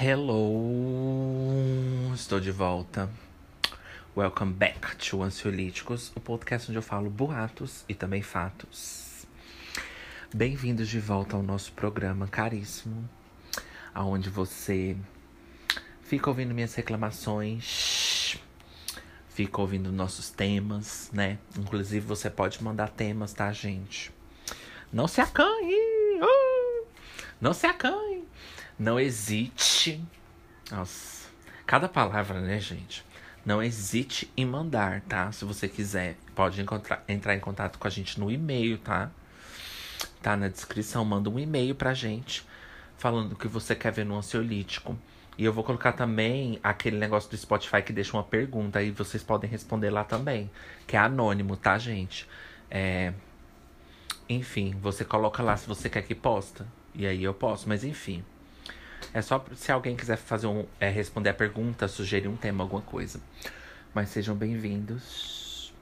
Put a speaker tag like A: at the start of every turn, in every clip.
A: Hello! Estou de volta. Welcome back to Ansiolíticos, o podcast onde eu falo boatos e também fatos. Bem-vindos de volta ao nosso programa caríssimo, aonde você fica ouvindo minhas reclamações, fica ouvindo nossos temas, né? Inclusive você pode mandar temas, tá, gente? Não se acanhe! Uh! Não se acanhe! Não hesite. Nossa, cada palavra, né, gente? Não hesite em mandar, tá? Se você quiser, pode encontrar, entrar em contato com a gente no e-mail, tá? Tá na descrição, manda um e-mail pra gente falando o que você quer ver no ansiolítico. E eu vou colocar também aquele negócio do Spotify que deixa uma pergunta e vocês podem responder lá também, que é anônimo, tá, gente? É... Enfim, você coloca lá se você quer que posta. E aí eu posso, mas enfim. É só se alguém quiser fazer um, é, responder a pergunta, sugerir um tema, alguma coisa. Mas sejam bem-vindos.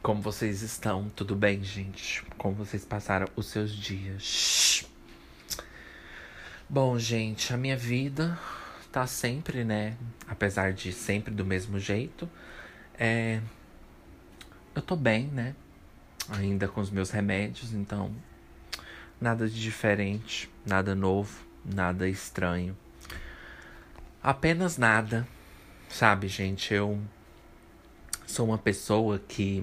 A: Como vocês estão? Tudo bem, gente? Como vocês passaram os seus dias? Bom, gente, a minha vida tá sempre, né? Apesar de sempre do mesmo jeito. É... Eu tô bem, né? Ainda com os meus remédios, então Nada de diferente, nada novo, nada estranho. Apenas nada. Sabe, gente, eu sou uma pessoa que.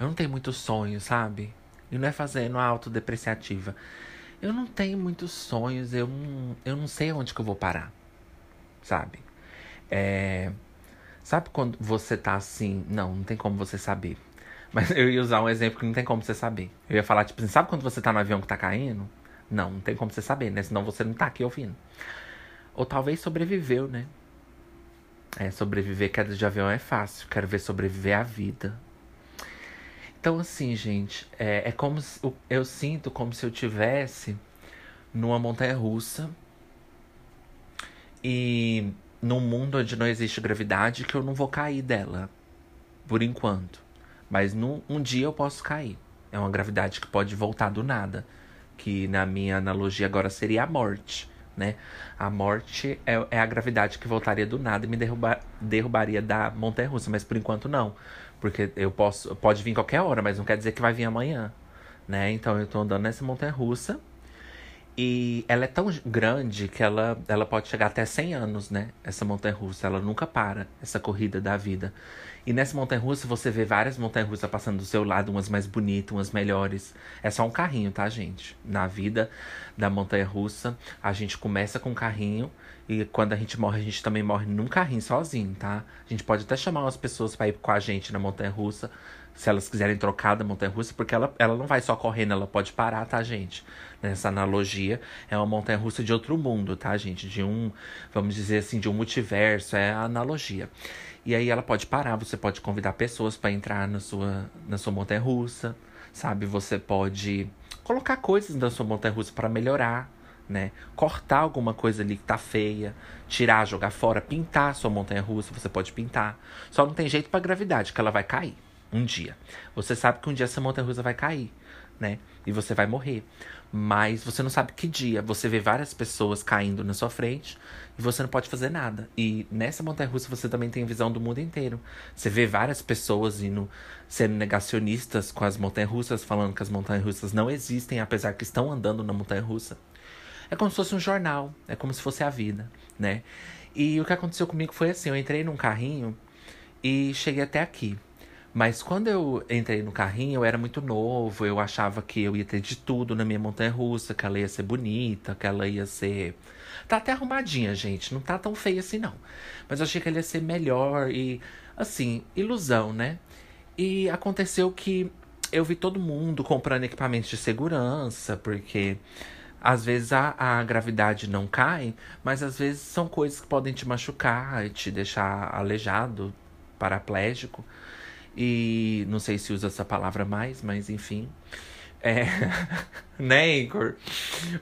A: Eu não tenho muitos sonhos, sabe? E não é fazendo autodepreciativa. Eu não tenho muitos sonhos, eu não, eu não sei onde que eu vou parar, sabe? É, sabe quando você tá assim? Não, não tem como você saber. Mas eu ia usar um exemplo que não tem como você saber. Eu ia falar, tipo assim, sabe quando você tá no avião que tá caindo? Não, não tem como você saber, né? Senão você não tá aqui ouvindo. Ou talvez sobreviveu, né? É, sobreviver queda de avião é fácil. Quero ver sobreviver à vida. Então, assim, gente, é, é como se, eu sinto como se eu tivesse numa montanha russa e num mundo onde não existe gravidade que eu não vou cair dela. Por enquanto. Mas num, um dia eu posso cair. É uma gravidade que pode voltar do nada. Que na minha analogia agora seria a morte, né? A morte é, é a gravidade que voltaria do nada e me derrubar, derrubaria da montanha russa. Mas por enquanto não. Porque eu posso. Pode vir qualquer hora, mas não quer dizer que vai vir amanhã. Né? Então eu tô andando nessa montanha russa. E ela é tão grande que ela, ela pode chegar até 100 anos, né? Essa montanha russa. Ela nunca para, essa corrida da vida. E nessa montanha russa você vê várias montanhas russas passando do seu lado, umas mais bonitas, umas melhores. É só um carrinho, tá, gente? Na vida da montanha russa, a gente começa com um carrinho e quando a gente morre, a gente também morre num carrinho sozinho, tá? A gente pode até chamar umas pessoas para ir com a gente na montanha russa, se elas quiserem trocar da montanha russa, porque ela, ela não vai só correndo, ela pode parar, tá, gente? Nessa analogia, é uma montanha russa de outro mundo, tá, gente? De um, vamos dizer assim, de um multiverso, é a analogia. E aí ela pode parar, você pode convidar pessoas para entrar na sua, na sua montanha russa, sabe? Você pode colocar coisas na sua montanha russa para melhorar, né? Cortar alguma coisa ali que tá feia, tirar, jogar fora, pintar a sua montanha russa, você pode pintar. Só não tem jeito para gravidade, que ela vai cair um dia. Você sabe que um dia essa montanha russa vai cair, né? E você vai morrer. Mas você não sabe que dia. Você vê várias pessoas caindo na sua frente e você não pode fazer nada. E nessa montanha russa você também tem visão do mundo inteiro. Você vê várias pessoas indo sendo negacionistas com as montanhas russas, falando que as montanhas russas não existem, apesar que estão andando na montanha russa. É como se fosse um jornal, é como se fosse a vida, né? E o que aconteceu comigo foi assim: eu entrei num carrinho e cheguei até aqui. Mas quando eu entrei no carrinho, eu era muito novo, eu achava que eu ia ter de tudo na minha montanha russa, que ela ia ser bonita, que ela ia ser. Tá até arrumadinha, gente, não tá tão feia assim não. Mas eu achei que ela ia ser melhor e, assim, ilusão, né? E aconteceu que eu vi todo mundo comprando equipamentos de segurança, porque às vezes a, a gravidade não cai, mas às vezes são coisas que podem te machucar, te deixar aleijado, paraplégico. E não sei se usa essa palavra mais, mas enfim. É, né, Igor?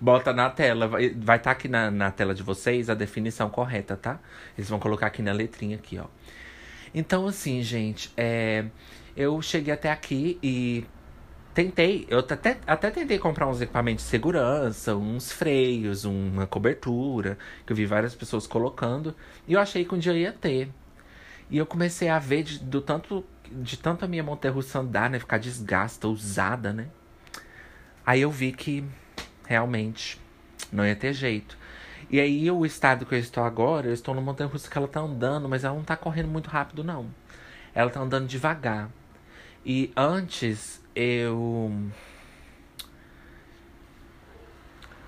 A: Bota na tela. Vai estar tá aqui na, na tela de vocês a definição correta, tá? Eles vão colocar aqui na letrinha aqui, ó. Então, assim, gente, é, eu cheguei até aqui e tentei, eu até, até tentei comprar uns equipamentos de segurança, uns freios, uma cobertura, que eu vi várias pessoas colocando, e eu achei que um dia ia ter. E eu comecei a ver de, do tanto, de tanto a minha montanha-russa andar, né, ficar desgasta, usada, né? Aí eu vi que realmente não ia ter jeito. E aí o estado que eu estou agora, eu estou numa montanha-russa que ela tá andando, mas ela não tá correndo muito rápido não. Ela tá andando devagar. E antes eu.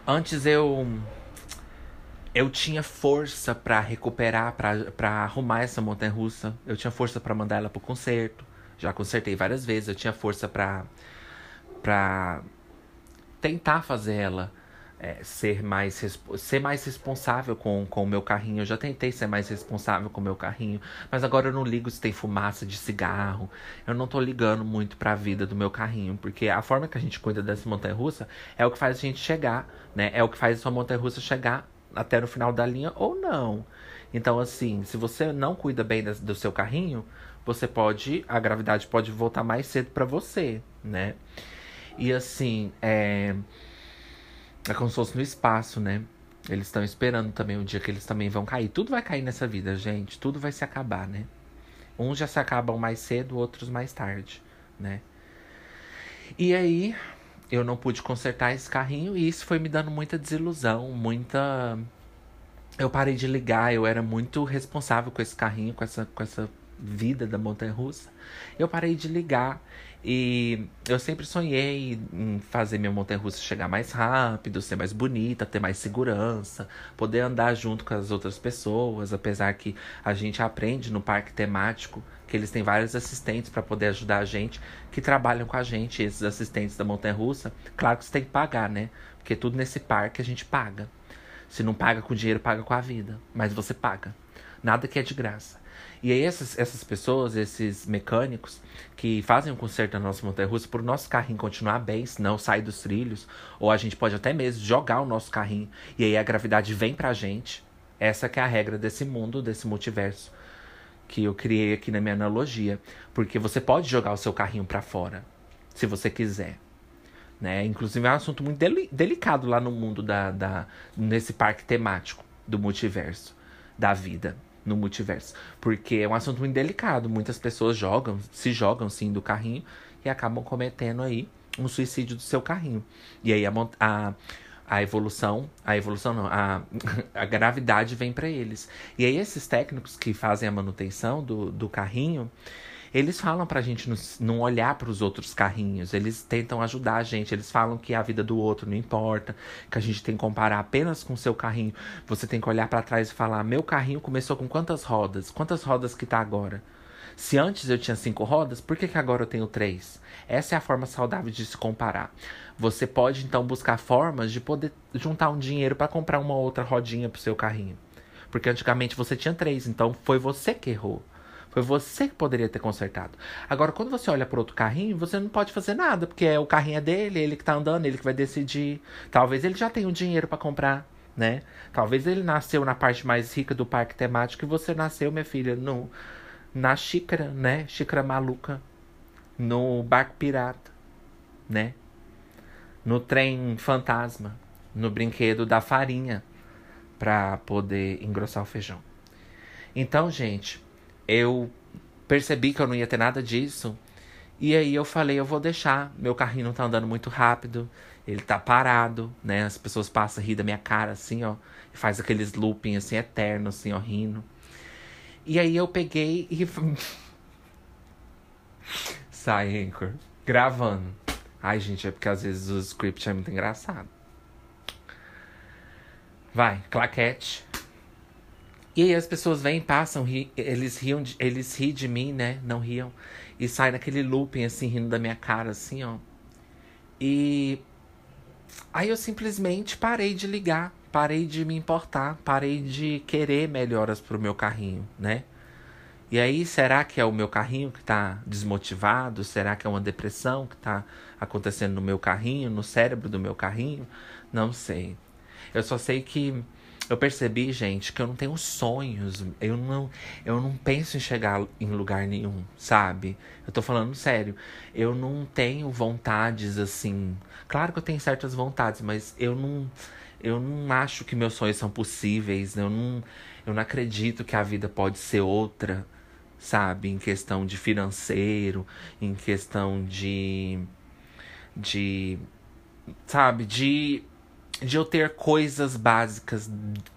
A: Antes eu. Eu tinha força para recuperar, para arrumar essa montanha russa. Eu tinha força para mandar ela pro concerto. Já consertei várias vezes. Eu tinha força para para tentar fazer ela é, ser, mais, ser mais responsável com, com o meu carrinho. Eu já tentei ser mais responsável com o meu carrinho, mas agora eu não ligo se tem fumaça de cigarro. Eu não tô ligando muito para a vida do meu carrinho, porque a forma que a gente cuida dessa montanha russa é o que faz a gente chegar, né? É o que faz a sua montanha russa chegar até no final da linha ou não. Então, assim, se você não cuida bem do seu carrinho, você pode. A gravidade pode voltar mais cedo para você, né? E assim, é. É como se fosse no espaço, né? Eles estão esperando também o dia que eles também vão cair. Tudo vai cair nessa vida, gente. Tudo vai se acabar, né? Uns já se acabam mais cedo, outros mais tarde, né? E aí, eu não pude consertar esse carrinho e isso foi me dando muita desilusão, muita. Eu parei de ligar, eu era muito responsável com esse carrinho, com essa, com essa vida da montanha russa. Eu parei de ligar e eu sempre sonhei em fazer minha montanha russa chegar mais rápido, ser mais bonita, ter mais segurança, poder andar junto com as outras pessoas, apesar que a gente aprende no parque temático que eles têm vários assistentes para poder ajudar a gente que trabalham com a gente, esses assistentes da montanha russa. Claro que você tem que pagar, né? Porque tudo nesse parque a gente paga. Se não paga com dinheiro, paga com a vida, mas você paga. Nada que é de graça. E aí essas, essas pessoas, esses mecânicos que fazem o conserto na nossa montanha-russa, por nosso carrinho continuar bem, senão sai dos trilhos, ou a gente pode até mesmo jogar o nosso carrinho e aí a gravidade vem pra gente. Essa que é a regra desse mundo, desse multiverso que eu criei aqui na minha analogia, porque você pode jogar o seu carrinho para fora, se você quiser. Né? Inclusive é um assunto muito deli delicado lá no mundo da, da nesse parque temático do multiverso da vida no multiverso. Porque é um assunto muito delicado. Muitas pessoas jogam, se jogam sim do carrinho e acabam cometendo aí um suicídio do seu carrinho. E aí a, a, a evolução, a evolução não, a, a gravidade vem para eles. E aí esses técnicos que fazem a manutenção do, do carrinho, eles falam pra gente não olhar para os outros carrinhos, eles tentam ajudar a gente, eles falam que a vida do outro não importa, que a gente tem que comparar apenas com o seu carrinho. Você tem que olhar para trás e falar: meu carrinho começou com quantas rodas? Quantas rodas que tá agora? Se antes eu tinha cinco rodas, por que, que agora eu tenho três? Essa é a forma saudável de se comparar. Você pode então buscar formas de poder juntar um dinheiro para comprar uma outra rodinha pro seu carrinho. Porque antigamente você tinha três, então foi você que errou. Foi você que poderia ter consertado. Agora, quando você olha para outro carrinho, você não pode fazer nada, porque é o carrinho é dele, ele que tá andando, ele que vai decidir. Talvez ele já tenha o dinheiro para comprar, né? Talvez ele nasceu na parte mais rica do parque temático e você nasceu, minha filha, no na xícara, né? Xícara maluca, no barco pirata, né? No trem fantasma, no brinquedo da farinha para poder engrossar o feijão. Então, gente, eu percebi que eu não ia ter nada disso. E aí eu falei, eu vou deixar. Meu carrinho não tá andando muito rápido. Ele tá parado, né? As pessoas passam rir da minha cara, assim, ó. Faz aqueles looping, assim, eterno, assim, ó, rindo. E aí eu peguei e... Sai, Anchor. Gravando. Ai, gente, é porque às vezes o script é muito engraçado. Vai, claquete. E aí as pessoas vêm, passam, ri, eles riam, de, eles riem de mim, né? Não riam. E saem naquele looping, assim, rindo da minha cara, assim, ó. E aí eu simplesmente parei de ligar, parei de me importar, parei de querer melhoras pro meu carrinho, né? E aí, será que é o meu carrinho que tá desmotivado? Será que é uma depressão que tá acontecendo no meu carrinho, no cérebro do meu carrinho? Não sei. Eu só sei que eu percebi, gente, que eu não tenho sonhos. Eu não, eu não penso em chegar em lugar nenhum, sabe? Eu tô falando sério. Eu não tenho vontades assim. Claro que eu tenho certas vontades, mas eu não, eu não acho que meus sonhos são possíveis. Eu não, eu não acredito que a vida pode ser outra, sabe? Em questão de financeiro, em questão de. de. sabe? De de eu ter coisas básicas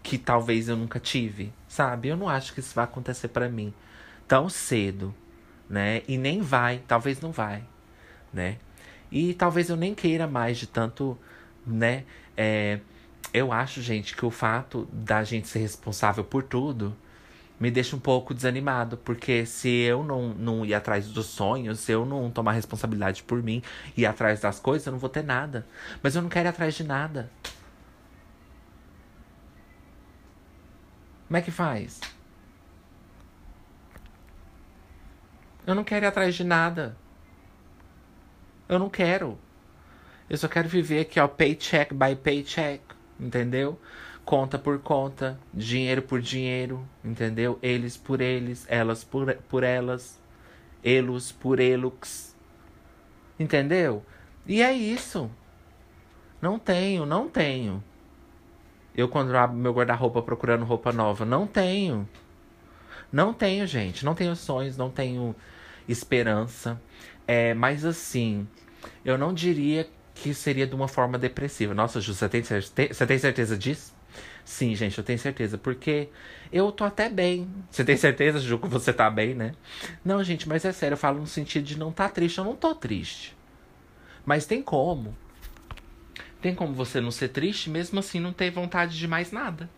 A: que talvez eu nunca tive, sabe? Eu não acho que isso vai acontecer para mim tão cedo, né? E nem vai, talvez não vai, né? E talvez eu nem queira mais de tanto, né? É, eu acho, gente, que o fato da gente ser responsável por tudo me deixa um pouco desanimado, porque se eu não, não ir atrás dos sonhos, se eu não tomar responsabilidade por mim e ir atrás das coisas, eu não vou ter nada. Mas eu não quero ir atrás de nada. Como é que faz? Eu não quero ir atrás de nada. Eu não quero. Eu só quero viver aqui, ó, paycheck by paycheck, entendeu? Conta por conta, dinheiro por dinheiro, entendeu? Eles por eles, elas por, por elas, elos por elux. Entendeu? E é isso. Não tenho, não tenho. Eu, quando abro meu guarda-roupa procurando roupa nova, não tenho. Não tenho, gente. Não tenho sonhos, não tenho esperança. É, mas assim, eu não diria que seria de uma forma depressiva. Nossa, Ju, você tem, você tem certeza disso? Sim, gente, eu tenho certeza. Porque eu tô até bem. Você tem certeza, Ju, que você tá bem, né? Não, gente, mas é sério, eu falo no sentido de não tá triste. Eu não tô triste. Mas tem como. Tem como você não ser triste, mesmo assim não ter vontade de mais nada.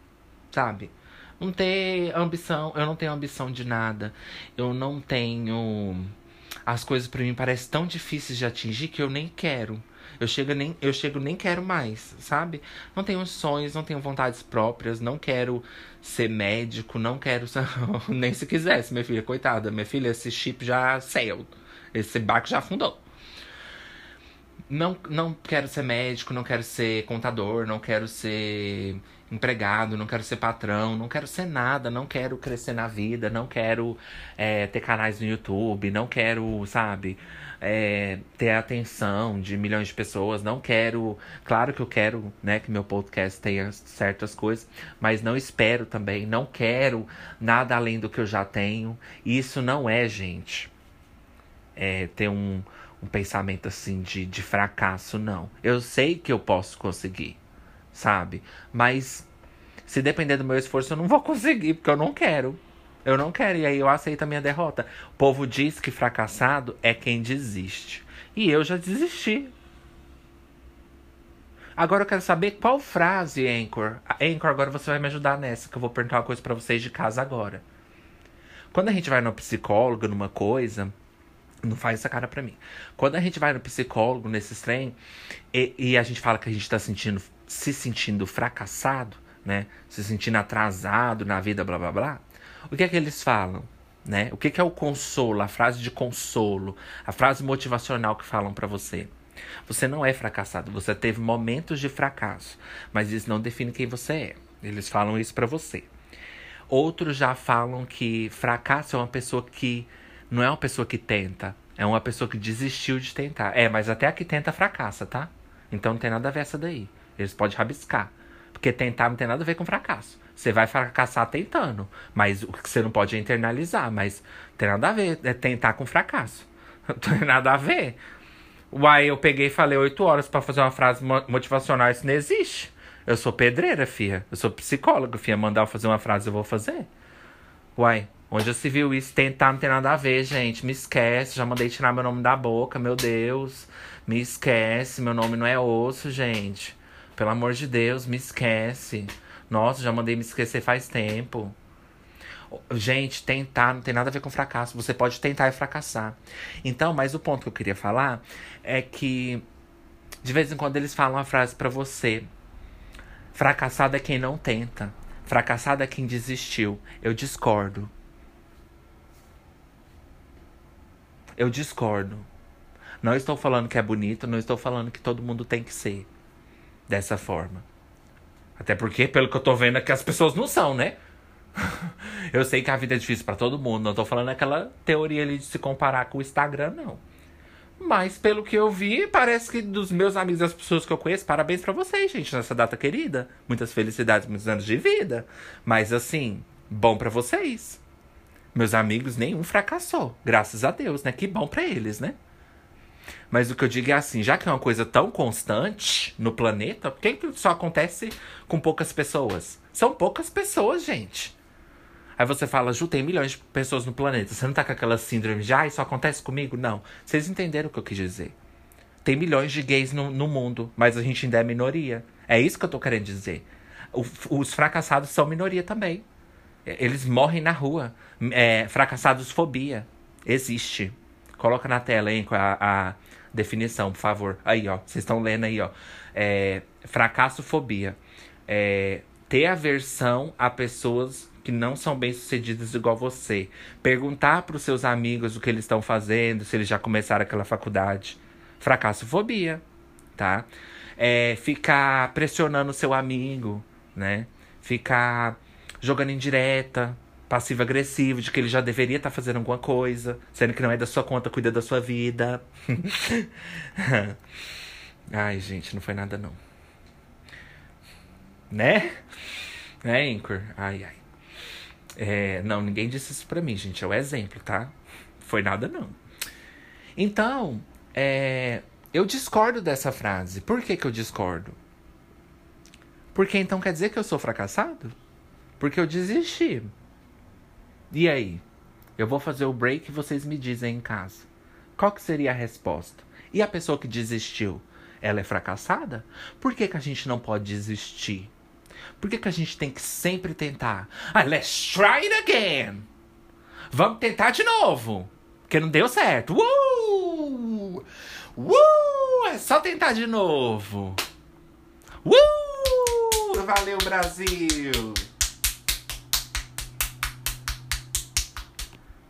A: Sabe? Não ter ambição. Eu não tenho ambição de nada. Eu não tenho. As coisas para mim parecem tão difíceis de atingir que eu nem quero. Eu chego nem, eu chego nem quero mais, sabe? Não tenho sonhos, não tenho vontades próprias, não quero ser médico, não quero nem se quisesse, minha filha, coitada, minha filha, esse chip já saiu. Esse barco já afundou. Não, não quero ser médico, não quero ser contador, não quero ser empregado, não quero ser patrão, não quero ser nada, não quero crescer na vida, não quero é, ter canais no YouTube, não quero, sabe, é, ter a atenção de milhões de pessoas, não quero. Claro que eu quero, né, que meu podcast tenha certas coisas, mas não espero também, não quero nada além do que eu já tenho. Isso não é, gente, é, ter um, um pensamento assim de, de fracasso, não. Eu sei que eu posso conseguir, sabe? Mas se depender do meu esforço, eu não vou conseguir, porque eu não quero. Eu não quero, e aí eu aceito a minha derrota. O povo diz que fracassado é quem desiste. E eu já desisti. Agora eu quero saber qual frase, Anchor. Anchor, agora você vai me ajudar nessa, que eu vou perguntar uma coisa para vocês de casa agora. Quando a gente vai no psicólogo, numa coisa, não faz essa cara pra mim. Quando a gente vai no psicólogo, nesses trem, e, e a gente fala que a gente tá sentindo, se sentindo fracassado, né? Se sentindo atrasado na vida, blá blá blá. O que é que eles falam? Né? O que, que é o consolo, a frase de consolo, a frase motivacional que falam para você? Você não é fracassado, você teve momentos de fracasso, mas isso não define quem você é. Eles falam isso para você. Outros já falam que fracasso é uma pessoa que não é uma pessoa que tenta, é uma pessoa que desistiu de tentar. É, mas até a que tenta fracassa, tá? Então não tem nada a ver essa daí. Eles podem rabiscar. Porque tentar não tem nada a ver com fracasso. Você vai fracassar tentando. Mas o que você não pode é internalizar. Mas tem nada a ver. É tentar com fracasso. Não tem nada a ver. Uai, eu peguei e falei oito horas para fazer uma frase motivacional. Isso não existe. Eu sou pedreira, fia. Eu sou psicóloga, fia. Mandar eu fazer uma frase, eu vou fazer. Uai, onde já se viu isso? Tentar não tem nada a ver, gente. Me esquece. Já mandei tirar meu nome da boca, meu Deus. Me esquece. Meu nome não é osso, gente. Pelo amor de Deus, me esquece. Nossa, já mandei me esquecer faz tempo. Gente, tentar não tem nada a ver com fracasso. Você pode tentar e fracassar. Então, mas o ponto que eu queria falar é que de vez em quando eles falam uma frase para você. Fracassado é quem não tenta. Fracassado é quem desistiu. Eu discordo. Eu discordo. Não estou falando que é bonito, não estou falando que todo mundo tem que ser dessa forma. Até porque, pelo que eu tô vendo aqui, as pessoas não são, né? eu sei que a vida é difícil para todo mundo. Não tô falando aquela teoria ali de se comparar com o Instagram, não. Mas pelo que eu vi, parece que dos meus amigos, das pessoas que eu conheço, parabéns para vocês, gente, nessa data querida. Muitas felicidades, muitos anos de vida. Mas assim, bom para vocês. Meus amigos, nenhum fracassou. Graças a Deus, né? Que bom para eles, né? Mas o que eu digo é assim, já que é uma coisa tão constante no planeta, por que só acontece com poucas pessoas? São poucas pessoas, gente. Aí você fala, Ju, tem milhões de pessoas no planeta. Você não tá com aquela síndrome de, ah, isso acontece comigo? Não. Vocês entenderam o que eu quis dizer. Tem milhões de gays no, no mundo, mas a gente ainda é minoria. É isso que eu tô querendo dizer. O, os fracassados são minoria também. Eles morrem na rua. É, fracassados fobia. Existe. Coloca na tela, hein, a, a definição, por favor. Aí, ó. Vocês estão lendo aí, ó. É, fracassofobia. É, ter aversão a pessoas que não são bem-sucedidas igual você. Perguntar para os seus amigos o que eles estão fazendo, se eles já começaram aquela faculdade. Fracassofobia, tá? É, ficar pressionando o seu amigo, né? Ficar jogando indireta, passivo-agressivo, de que ele já deveria estar tá fazendo alguma coisa, sendo que não é da sua conta, cuida da sua vida. Ai, gente, não foi nada não. Né? Né, Anchor? Ai, ai. É, não, ninguém disse isso pra mim, gente. É o exemplo, tá? Foi nada, não. Então, é, eu discordo dessa frase. Por que, que eu discordo? Porque então quer dizer que eu sou fracassado? Porque eu desisti. E aí? Eu vou fazer o break e vocês me dizem em casa. Qual que seria a resposta? E a pessoa que desistiu? Ela é fracassada? Por que, que a gente não pode desistir? Por que, que a gente tem que sempre tentar? Ah, let's try it again! Vamos tentar de novo! Porque não deu certo. Uh! Uh! É só tentar de novo! Uh! Valeu, Brasil!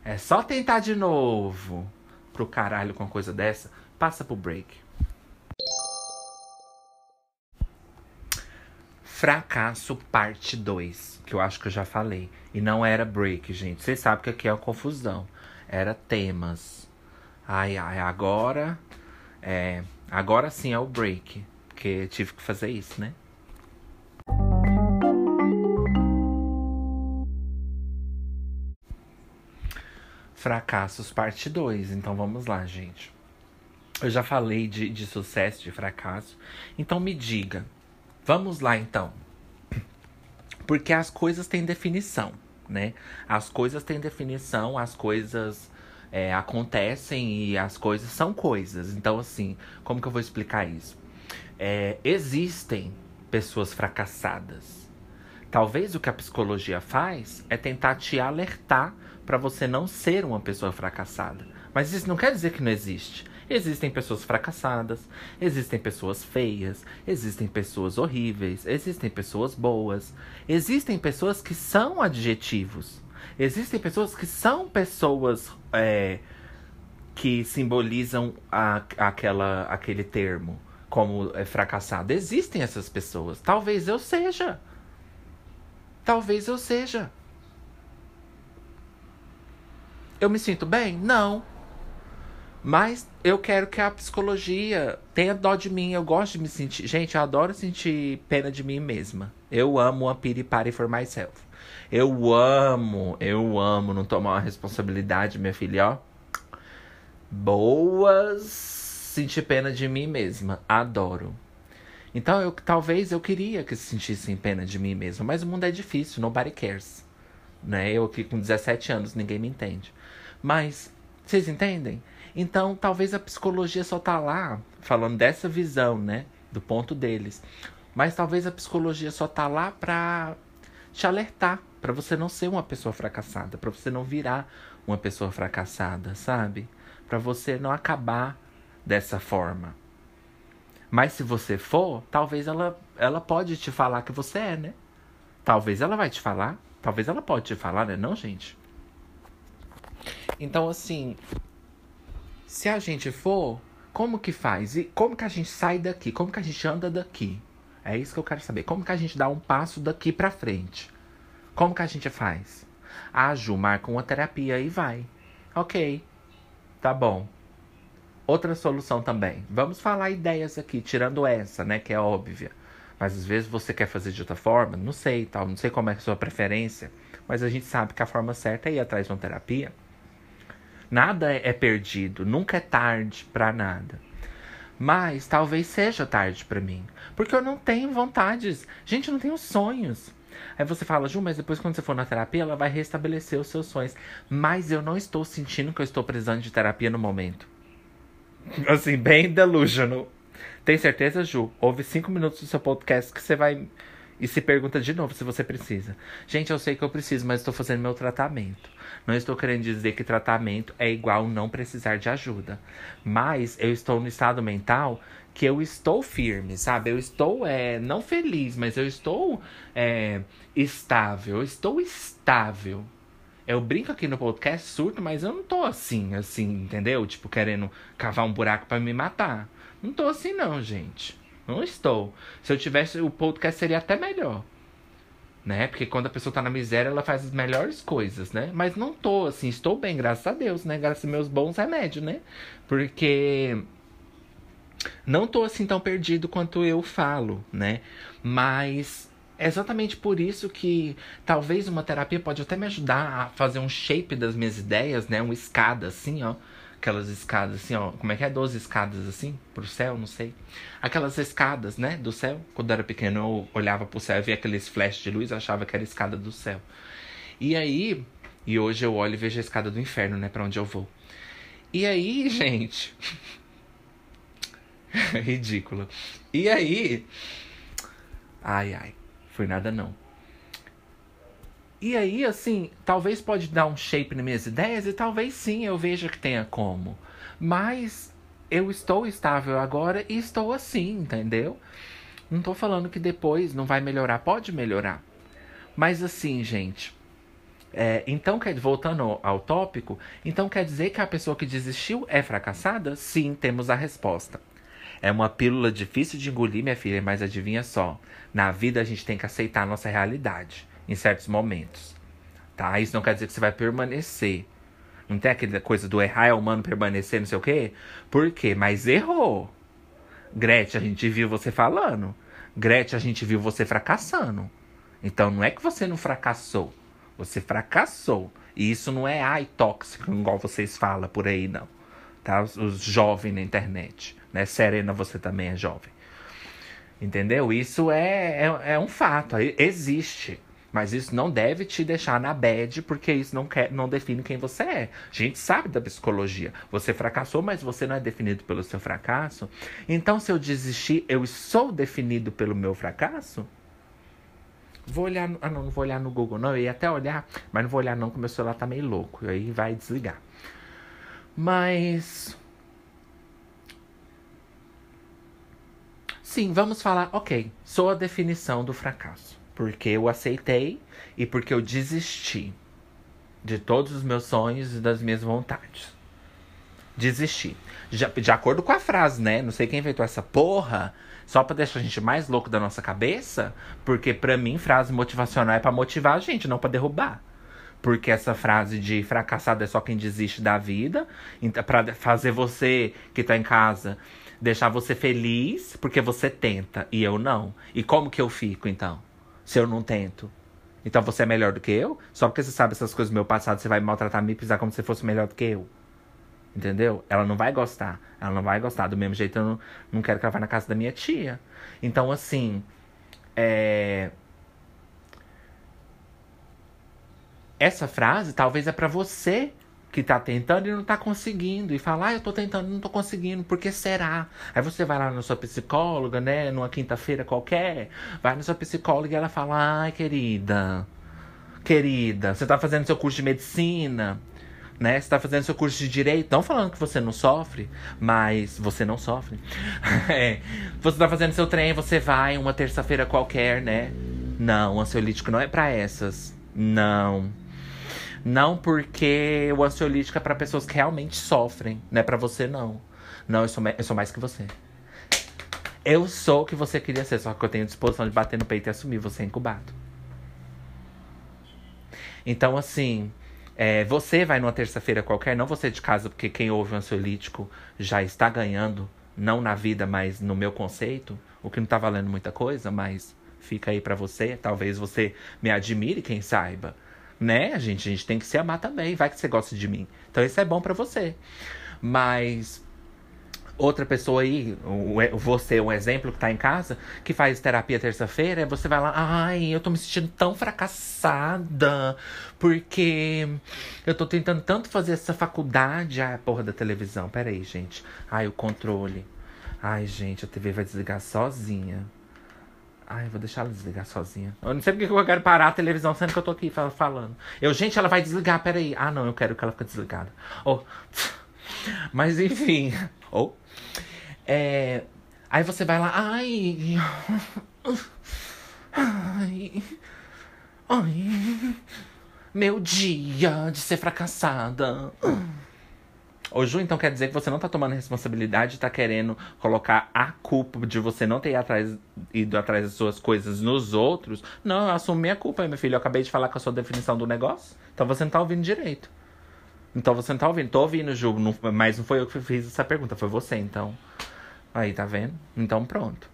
A: É só tentar de novo. Pro caralho com uma coisa dessa, passa pro break. Fracasso parte 2, que eu acho que eu já falei. E não era break, gente. Vocês sabem que aqui é uma confusão. Era temas. Ai, ai, agora. É, agora sim é o break. Porque tive que fazer isso, né? Fracassos parte 2. Então vamos lá, gente. Eu já falei de, de sucesso, de fracasso. Então me diga, Vamos lá então. Porque as coisas têm definição, né? As coisas têm definição, as coisas é, acontecem e as coisas são coisas. Então, assim, como que eu vou explicar isso? É, existem pessoas fracassadas. Talvez o que a psicologia faz é tentar te alertar para você não ser uma pessoa fracassada. Mas isso não quer dizer que não existe. Existem pessoas fracassadas, existem pessoas feias, existem pessoas horríveis, existem pessoas boas, existem pessoas que são adjetivos, existem pessoas que são pessoas é, que simbolizam a, aquela, aquele termo como é, fracassado. Existem essas pessoas. Talvez eu seja. Talvez eu seja. Eu me sinto bem? Não. Mas eu quero que a psicologia tenha dó de mim. Eu gosto de me sentir. Gente, eu adoro sentir pena de mim mesma. Eu amo a pity party for myself. Eu amo, eu amo não tomar uma responsabilidade, minha filha, ó. Boas sentir pena de mim mesma. Adoro. Então, eu, talvez eu queria que se sentissem pena de mim mesma. Mas o mundo é difícil, nobody cares. Né? Eu aqui com 17 anos, ninguém me entende. Mas, vocês entendem? Então, talvez a psicologia só tá lá falando dessa visão, né, do ponto deles. Mas talvez a psicologia só tá lá para te alertar, para você não ser uma pessoa fracassada, para você não virar uma pessoa fracassada, sabe? Para você não acabar dessa forma. Mas se você for, talvez ela ela pode te falar que você é, né? Talvez ela vai te falar, talvez ela pode te falar, né, não, gente? Então, assim, se a gente for, como que faz? E como que a gente sai daqui? Como que a gente anda daqui? É isso que eu quero saber. Como que a gente dá um passo daqui pra frente? Como que a gente faz? Ah, Ju, marca uma terapia e vai. Ok, tá bom. Outra solução também. Vamos falar ideias aqui, tirando essa, né, que é óbvia. Mas às vezes você quer fazer de outra forma, não sei, tal, não sei como é a sua preferência, mas a gente sabe que a forma certa é ir atrás de uma terapia. Nada é perdido, nunca é tarde para nada. Mas talvez seja tarde para mim, porque eu não tenho vontades. Gente, eu não tenho sonhos. Aí você fala, Ju, mas depois quando você for na terapia, ela vai restabelecer os seus sonhos. Mas eu não estou sentindo que eu estou precisando de terapia no momento. Assim, bem delusional. Tem certeza, Ju? Houve cinco minutos do seu podcast que você vai. E se pergunta de novo se você precisa. Gente, eu sei que eu preciso, mas estou fazendo meu tratamento. Não estou querendo dizer que tratamento é igual não precisar de ajuda. Mas eu estou no estado mental que eu estou firme, sabe? Eu estou, é, não feliz, mas eu estou é, estável. Eu estou estável. Eu brinco aqui no podcast surto, mas eu não tô assim, assim, entendeu? Tipo, querendo cavar um buraco para me matar. Não tô assim, não, gente. Não estou. Se eu tivesse, o podcast seria até melhor. Né? Porque quando a pessoa tá na miséria, ela faz as melhores coisas, né? Mas não tô, assim, estou bem, graças a Deus, né? Graças aos meus bons remédios, né? Porque não tô assim tão perdido quanto eu falo, né? Mas é exatamente por isso que talvez uma terapia pode até me ajudar a fazer um shape das minhas ideias, né? Uma escada assim, ó. Aquelas escadas assim, ó. Como é que é? Doze escadas assim? Pro céu, não sei. Aquelas escadas, né? Do céu. Quando eu era pequeno, eu olhava pro céu e via aqueles flashes de luz, achava que era a escada do céu. E aí. E hoje eu olho e vejo a escada do inferno, né? Pra onde eu vou. E aí, gente. Ridículo. E aí. Ai, ai. Foi nada não. E aí, assim, talvez pode dar um shape nas minhas ideias e talvez sim eu veja que tenha como. Mas eu estou estável agora e estou assim, entendeu? Não tô falando que depois não vai melhorar, pode melhorar. Mas assim, gente. É, então, quer, voltando ao tópico, então quer dizer que a pessoa que desistiu é fracassada? Sim, temos a resposta. É uma pílula difícil de engolir, minha filha, mas adivinha só. Na vida a gente tem que aceitar a nossa realidade em certos momentos. Tá? Isso não quer dizer que você vai permanecer. Não tem aquela coisa do errar é humano permanecer, não sei o quê? Por quê? Mas errou. Gretchen, a gente viu você falando. Gretchen, a gente viu você fracassando. Então não é que você não fracassou. Você fracassou. E isso não é ai tóxico, igual vocês falam por aí, não. Tá? Os, os jovens na internet. Né? Serena, você também é jovem. Entendeu? Isso é, é, é um fato. Existe. Mas isso não deve te deixar na bad, porque isso não, quer, não define quem você é. A gente sabe da psicologia. Você fracassou, mas você não é definido pelo seu fracasso. Então, se eu desistir, eu sou definido pelo meu fracasso? Vou olhar. No, ah, não, não vou olhar no Google, não. Eu ia até olhar, mas não vou olhar, não, porque meu celular tá meio louco. Aí vai desligar. Mas. Sim, vamos falar, ok, sou a definição do fracasso. Porque eu aceitei e porque eu desisti de todos os meus sonhos e das minhas vontades. Desisti. De, acordo com a frase, né? Não sei quem inventou essa porra, só pra deixar a gente mais louco da nossa cabeça. Porque pra mim, frase motivacional é pra motivar a gente, não pra derrubar. Porque essa frase de fracassado é só quem desiste da vida. Então, pra fazer você que tá em casa deixar você feliz porque você tenta e eu não. E como que eu fico então? Se eu não tento? Então você é melhor do que eu? Só porque você sabe essas coisas do meu passado, você vai me maltratar, me pisar como se fosse melhor do que eu. Entendeu? Ela não vai gostar. Ela não vai gostar. Do mesmo jeito, eu não, não quero que ela vá na casa da minha tia. Então, assim. É... Essa frase talvez é para você que tá tentando e não tá conseguindo. E fala, ah, eu tô tentando e não tô conseguindo, por que será? Aí você vai lá na sua psicóloga, né, numa quinta-feira qualquer, vai na sua psicóloga e ela fala, ai, querida, querida, você tá fazendo seu curso de medicina, né? Você tá fazendo seu curso de direito, não falando que você não sofre, mas você não sofre. é. Você tá fazendo seu trem, você vai uma terça-feira qualquer, né? Não, ansiolítico não é para essas. Não. Não porque o ansiolítico é para pessoas que realmente sofrem, não é para você não. Não, eu sou, eu sou mais que você. Eu sou o que você queria ser, só que eu tenho disposição de bater no peito e assumir você é incubado. Então, assim, é, você vai numa terça-feira qualquer, não você de casa, porque quem ouve o ansiolítico já está ganhando, não na vida, mas no meu conceito, o que não tá valendo muita coisa, mas fica aí para você. Talvez você me admire, quem saiba. Né, gente? A gente tem que se amar também. Vai que você gosta de mim. Então isso é bom para você. Mas outra pessoa aí, você, um exemplo que tá em casa, que faz terapia terça-feira, você vai lá, ai, eu tô me sentindo tão fracassada, porque eu tô tentando tanto fazer essa faculdade. Ah, porra da televisão, peraí, gente. Ai, o controle. Ai, gente, a TV vai desligar sozinha. Ai, vou deixar ela desligar sozinha. Eu não sei porque eu quero parar a televisão, sendo que eu tô aqui falando. Eu, gente, ela vai desligar, peraí. Ah, não, eu quero que ela fique desligada. Oh. Mas enfim. Ou. Oh. É... Aí você vai lá, ai. Ai. Ai. Meu dia de ser fracassada. Ô Ju, então quer dizer que você não tá tomando responsabilidade e tá querendo colocar a culpa de você não ter ido atrás, ido atrás das suas coisas nos outros? Não, eu assumo minha culpa, meu filho. Eu acabei de falar com a sua definição do negócio. Então você não tá ouvindo direito. Então você não tá ouvindo. Tô ouvindo, Ju, não, mas não foi eu que fiz essa pergunta, foi você, então. Aí, tá vendo? Então pronto.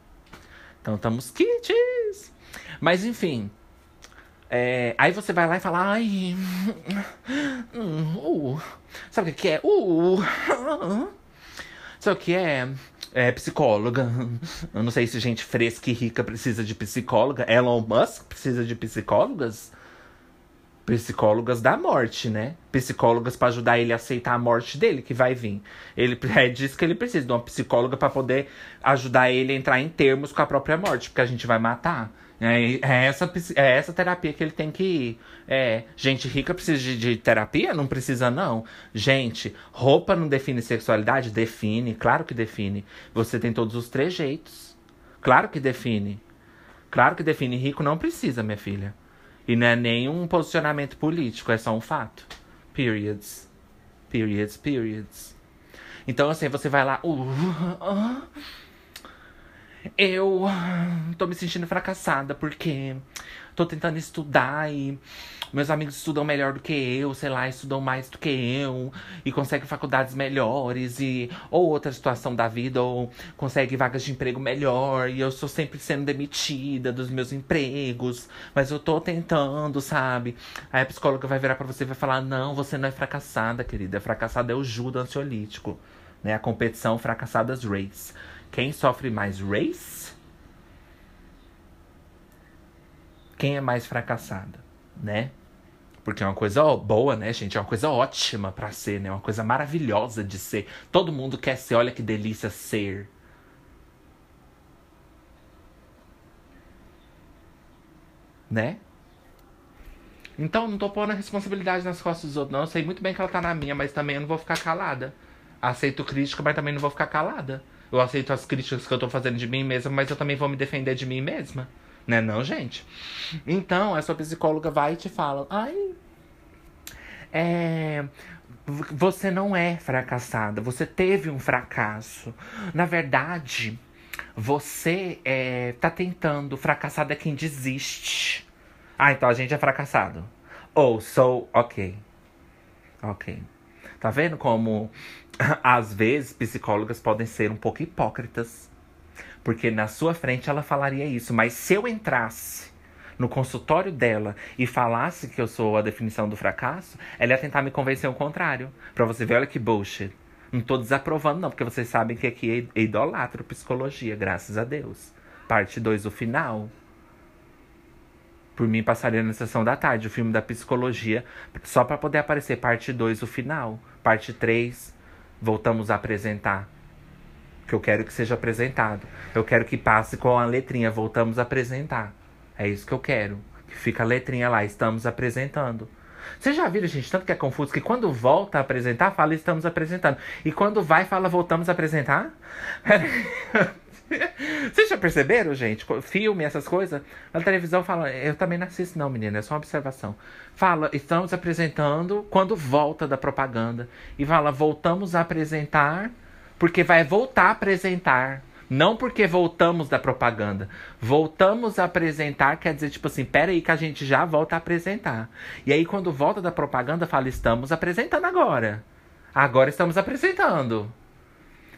A: Então estamos kits. Mas enfim. É, aí você vai lá e fala, ai. Uh, sabe o que é? Uh, sabe o que é? É psicóloga. Eu não sei se gente fresca e rica precisa de psicóloga. Elon Musk precisa de psicólogas. Psicólogas da morte, né? Psicólogas para ajudar ele a aceitar a morte dele, que vai vir. Ele é disso que ele precisa, de uma psicóloga para poder ajudar ele a entrar em termos com a própria morte, porque a gente vai matar. É, é, essa, é essa terapia que ele tem que ir. É, gente rica precisa de, de, terapia? Não precisa, não. Gente, roupa não define sexualidade? Define, claro que define. Você tem todos os trejeitos. Claro que define. Claro que define. Rico não precisa, minha filha. E não é nenhum posicionamento político, é só um fato. Periods. Periods, periods. Então, assim, você vai lá. Uh, uh, eu tô me sentindo fracassada porque tô tentando estudar e meus amigos estudam melhor do que eu, sei lá, estudam mais do que eu e conseguem faculdades melhores e ou outra situação da vida ou conseguem vagas de emprego melhor e eu sou sempre sendo demitida dos meus empregos, mas eu tô tentando, sabe? Aí a psicóloga vai virar para você e vai falar: "Não, você não é fracassada, querida. Fracassada é o judo ansiolítico, né? A competição fracassadas race. Quem sofre mais race? Quem é mais fracassada, né? Porque é uma coisa boa, né, gente? É uma coisa ótima para ser, né? Uma coisa maravilhosa de ser. Todo mundo quer ser, olha que delícia ser. Né? Então, não tô pondo a responsabilidade nas costas dos outros, não. Eu sei muito bem que ela tá na minha, mas também eu não vou ficar calada. Aceito crítica, mas também não vou ficar calada. Eu aceito as críticas que eu tô fazendo de mim mesma, mas eu também vou me defender de mim mesma. Né não, gente? Então, a sua psicóloga vai e te fala, ai, é, você não é fracassada, você teve um fracasso. Na verdade, você é, tá tentando, fracassado é quem desiste. Ah, então a gente é fracassado. Ou oh, sou, ok. Ok. Tá vendo como às vezes psicólogas podem ser um pouco hipócritas? Porque na sua frente ela falaria isso, mas se eu entrasse no consultório dela e falasse que eu sou a definição do fracasso, ela ia tentar me convencer o contrário. Pra você ver, olha que bullshit. Não tô desaprovando, não, porque vocês sabem que aqui é idolatro psicologia, graças a Deus. Parte 2, o final. Por mim, passaria na sessão da tarde o filme da psicologia, só para poder aparecer parte 2, o final. Parte 3, voltamos a apresentar. Que eu quero que seja apresentado. Eu quero que passe com a letrinha, voltamos a apresentar. É isso que eu quero. Que fica a letrinha lá, estamos apresentando. Vocês já viram, gente, tanto que é confuso que quando volta a apresentar, fala estamos apresentando. E quando vai, fala voltamos a apresentar? Vocês já perceberam, gente? Filme, essas coisas. Na televisão fala. Eu também não assisto, não, menina. É só uma observação. Fala, estamos apresentando quando volta da propaganda. E fala, voltamos a apresentar, porque vai voltar a apresentar. Não porque voltamos da propaganda. Voltamos a apresentar, quer dizer, tipo assim, pera aí que a gente já volta a apresentar. E aí, quando volta da propaganda, fala, estamos apresentando agora. Agora estamos apresentando.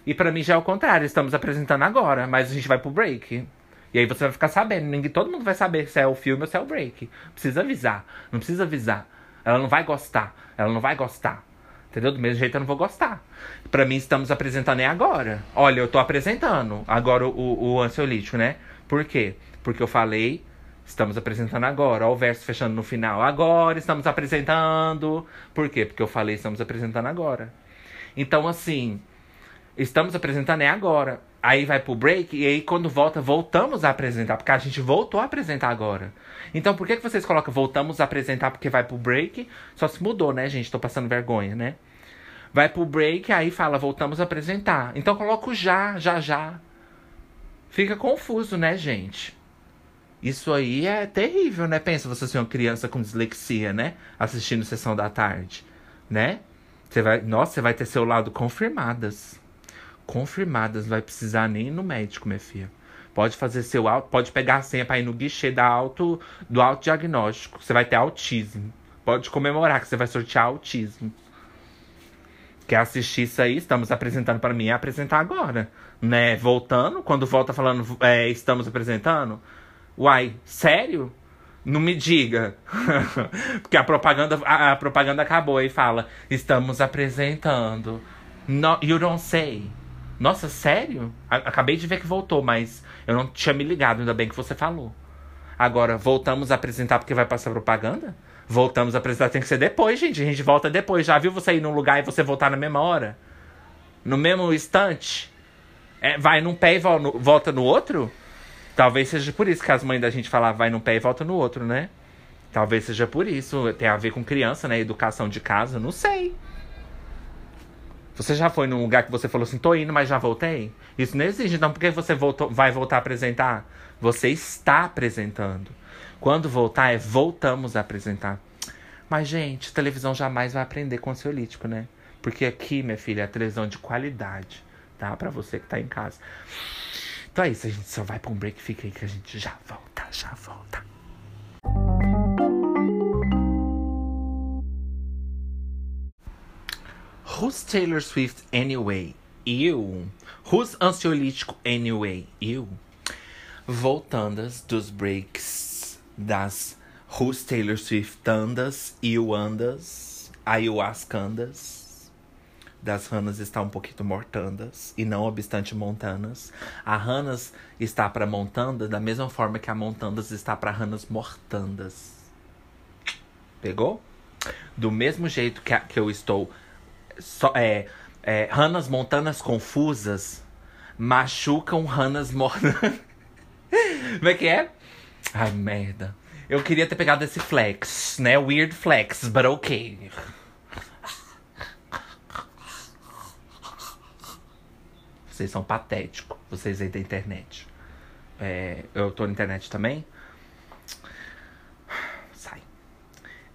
A: E para mim já é o contrário, estamos apresentando agora, mas a gente vai pro break. E aí você vai ficar sabendo, ninguém, todo mundo vai saber se é o filme ou se é o break. Precisa avisar, não precisa avisar. Ela não vai gostar, ela não vai gostar. Entendeu? Do mesmo jeito eu não vou gostar. Para mim, estamos apresentando é agora. Olha, eu tô apresentando agora o, o ansiolítico, né? Por quê? Porque eu falei, estamos apresentando agora. Olha o verso fechando no final. Agora estamos apresentando. Por quê? Porque eu falei, estamos apresentando agora. Então, assim, estamos apresentando é agora. Aí vai pro break e aí quando volta, voltamos a apresentar, porque a gente voltou a apresentar agora. Então por que, que vocês colocam voltamos a apresentar porque vai pro break? Só se mudou, né, gente? Tô passando vergonha, né? Vai pro break, aí fala voltamos a apresentar. Então coloca o já, já, já. Fica confuso, né, gente? Isso aí é terrível, né? Pensa você ser uma criança com dislexia, né? Assistindo sessão da tarde, né? Você vai, nossa, você vai ter seu lado confirmadas confirmadas, não vai precisar nem ir no médico, minha filha. Pode fazer seu auto, pode pegar a senha para ir no guichê da auto, do autodiagnóstico. Você vai ter autismo. Pode comemorar que você vai sortear autismo. Quer assistir isso aí? Estamos apresentando para mim, é apresentar agora. Né? Voltando, quando volta falando, é, estamos apresentando. Uai, sério? Não me diga. Porque a propaganda, a, a, propaganda acabou e fala: estamos apresentando. No, you don't say. Nossa, sério? Acabei de ver que voltou, mas eu não tinha me ligado, ainda bem que você falou. Agora, voltamos a apresentar porque vai passar propaganda? Voltamos a apresentar, tem que ser depois, gente. A gente volta depois. Já viu você ir num lugar e você voltar na mesma hora? No mesmo instante? É, vai num pé e volta no outro? Talvez seja por isso que as mães da gente falam vai num pé e volta no outro, né? Talvez seja por isso. Tem a ver com criança, né? Educação de casa, não sei. Você já foi num lugar que você falou assim, tô indo, mas já voltei? Isso não existe. Então, por que você voltou, vai voltar a apresentar? Você está apresentando. Quando voltar, é voltamos a apresentar. Mas, gente, televisão jamais vai aprender com ansiolítico, né? Porque aqui, minha filha, é televisão de qualidade, tá? Pra você que tá em casa. Então é isso, a gente só vai pra um break. Fica aí que a gente já volta, já volta. Who's Taylor Swift anyway? Eu. Who's ansiolítico anyway? Eu. Voltandas dos breaks das Who's Taylor Swiftandas, Iuandas, Ayahuascandas. Das Ranas está um pouquinho mortandas e não obstante montanas. A Ranas está para montanda da mesma forma que a montandas está para Ranas mortandas. Pegou? Do mesmo jeito que, a, que eu estou so, é, é, ranas montanas confusas machucam ranas mortas. Como é que é? Ai, merda. Eu queria ter pegado esse flex, né? Weird flex, but ok. Vocês são patéticos, vocês aí da internet. É, eu tô na internet também. Sai.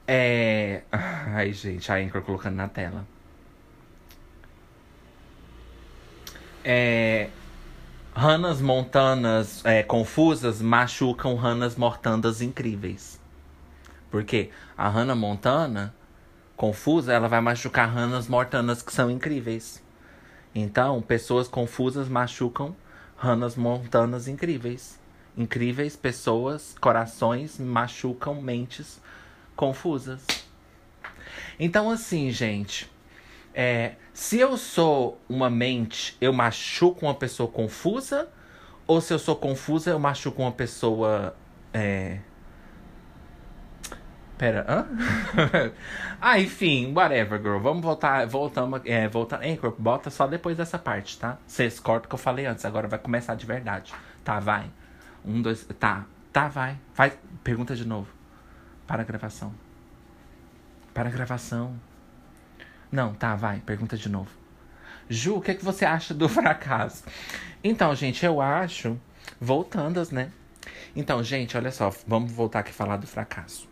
A: É. Ai, gente, a Anchor colocando na tela. É, ranas montanas é, confusas machucam ranas mortandas incríveis. Porque a rana montana confusa, ela vai machucar ranas mortanas que são incríveis. Então, pessoas confusas machucam ranas montanas incríveis. Incríveis pessoas, corações machucam mentes confusas. Então, assim, gente, é, se eu sou uma mente, eu machuco uma pessoa confusa? Ou se eu sou confusa, eu machuco uma pessoa. É... Pera, hã? ah, enfim, whatever, girl. Vamos voltar, voltamos, é, voltar. Anchor, bota só depois dessa parte, tá? Vocês cortam o que eu falei antes, agora vai começar de verdade. Tá, vai. Um, dois, tá, tá, vai. Faz, pergunta de novo. Para a gravação. Para a gravação. Não, tá, vai, pergunta de novo. Ju, o que, é que você acha do fracasso? Então, gente, eu acho. Voltando, né? Então, gente, olha só, vamos voltar aqui falar do fracasso.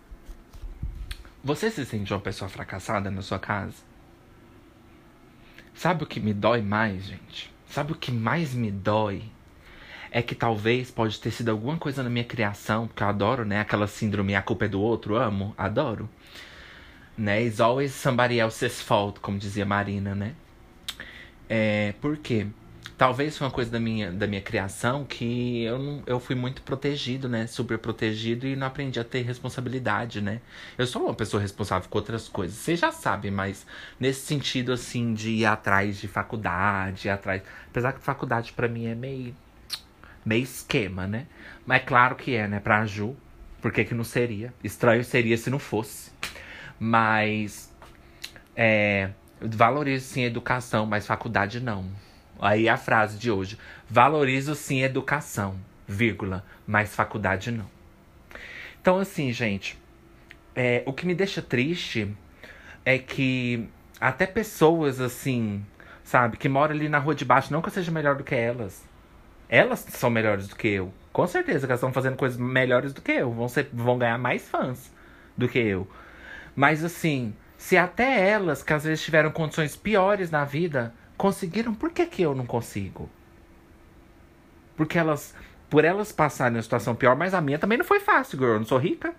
A: Você se sente uma pessoa fracassada na sua casa? Sabe o que me dói mais, gente? Sabe o que mais me dói? é que talvez pode ter sido alguma coisa na minha criação, porque eu adoro, né? Aquela síndrome a culpa é do outro, amo, adoro. Né? It's always somebody else's fault, como dizia Marina, né? É, por quê? Talvez foi uma coisa da minha, da minha criação que eu, não, eu fui muito protegido, né? Super protegido e não aprendi a ter responsabilidade, né? Eu sou uma pessoa responsável com outras coisas. Você já sabe, mas nesse sentido, assim, de ir atrás de faculdade, ir atrás. Apesar que faculdade para mim é meio. meio esquema, né? Mas é claro que é, né? Pra Ju. Por que, que não seria? Estranho seria se não fosse. Mas. É. Valorizo sim educação, mas faculdade não. Aí a frase de hoje. Valorizo sim educação, vírgula, mas faculdade não. Então, assim, gente, é, o que me deixa triste é que até pessoas, assim, sabe, que moram ali na rua de baixo, não que eu seja melhor do que elas. Elas são melhores do que eu. Com certeza que elas estão fazendo coisas melhores do que eu. Vão, ser, vão ganhar mais fãs do que eu. Mas, assim, se até elas, que às vezes tiveram condições piores na vida, conseguiram, por que, que eu não consigo? Porque elas, por elas passarem uma situação pior, mas a minha também não foi fácil, girl. Eu não sou rica.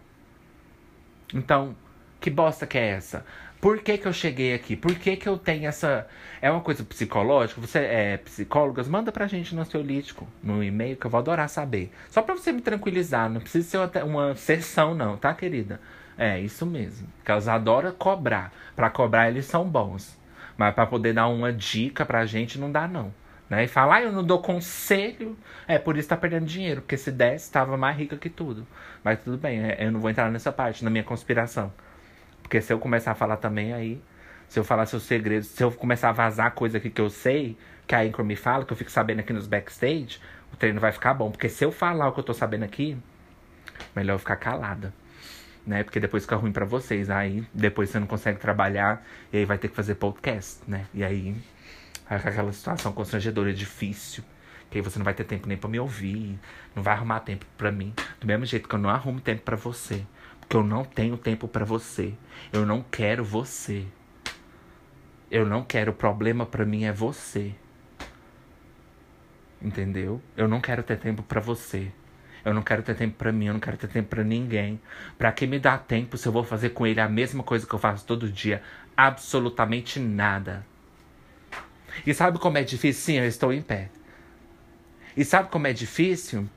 A: Então, que bosta que é essa? Por que, que eu cheguei aqui? Por que, que eu tenho essa. É uma coisa psicológica? Você é psicólogas? Manda pra gente no ansiolítico, no e-mail, que eu vou adorar saber. Só pra você me tranquilizar. Não precisa ser uma sessão, não, tá, querida? É, isso mesmo. Que elas adoram cobrar. Pra cobrar, eles são bons. Mas para poder dar uma dica pra gente, não dá, não. Né? E falar, ah, eu não dou conselho. É, por isso tá perdendo dinheiro. Porque se desse, estava mais rica que tudo. Mas tudo bem, é, eu não vou entrar nessa parte, na minha conspiração. Porque se eu começar a falar também, aí. Se eu falar seus segredos, se eu começar a vazar coisa aqui que eu sei, que a Anchor me fala, que eu fico sabendo aqui nos backstage, o treino vai ficar bom. Porque se eu falar o que eu tô sabendo aqui, melhor eu ficar calada né? Porque depois fica ruim para vocês. Aí depois você não consegue trabalhar e aí vai ter que fazer podcast, né? E aí aquela situação constrangedora, difícil. Que aí você não vai ter tempo nem para me ouvir, não vai arrumar tempo para mim. Do mesmo jeito que eu não arrumo tempo para você, porque eu não tenho tempo para você. Eu não quero você. Eu não quero, o problema para mim é você. Entendeu? Eu não quero ter tempo para você. Eu não quero ter tempo para mim, eu não quero ter tempo para ninguém. Para que me dá tempo se eu vou fazer com ele a mesma coisa que eu faço todo dia? Absolutamente nada. E sabe como é difícil? Sim, eu estou em pé. E sabe como é difícil?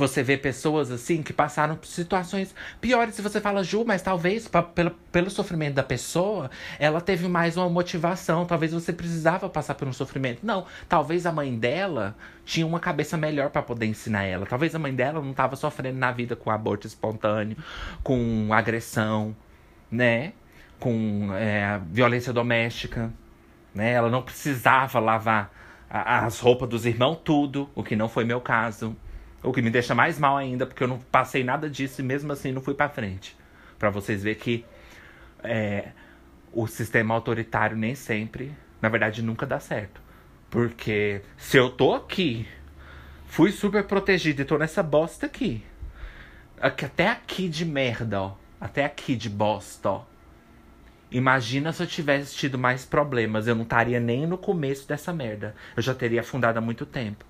A: Você vê pessoas assim que passaram por situações piores e você fala, Ju, mas talvez pra, pelo, pelo sofrimento da pessoa, ela teve mais uma motivação. Talvez você precisava passar por um sofrimento. Não, talvez a mãe dela tinha uma cabeça melhor para poder ensinar ela. Talvez a mãe dela não estava sofrendo na vida com aborto espontâneo, com agressão, né? Com é, violência doméstica. Né? Ela não precisava lavar as roupas dos irmãos, tudo, o que não foi meu caso. O que me deixa mais mal ainda, porque eu não passei nada disso e mesmo assim não fui para frente. para vocês verem que é, o sistema autoritário nem sempre, na verdade, nunca dá certo. Porque se eu tô aqui, fui super protegido e tô nessa bosta aqui. Até aqui de merda, ó. Até aqui de bosta, ó. Imagina se eu tivesse tido mais problemas. Eu não estaria nem no começo dessa merda. Eu já teria afundado há muito tempo.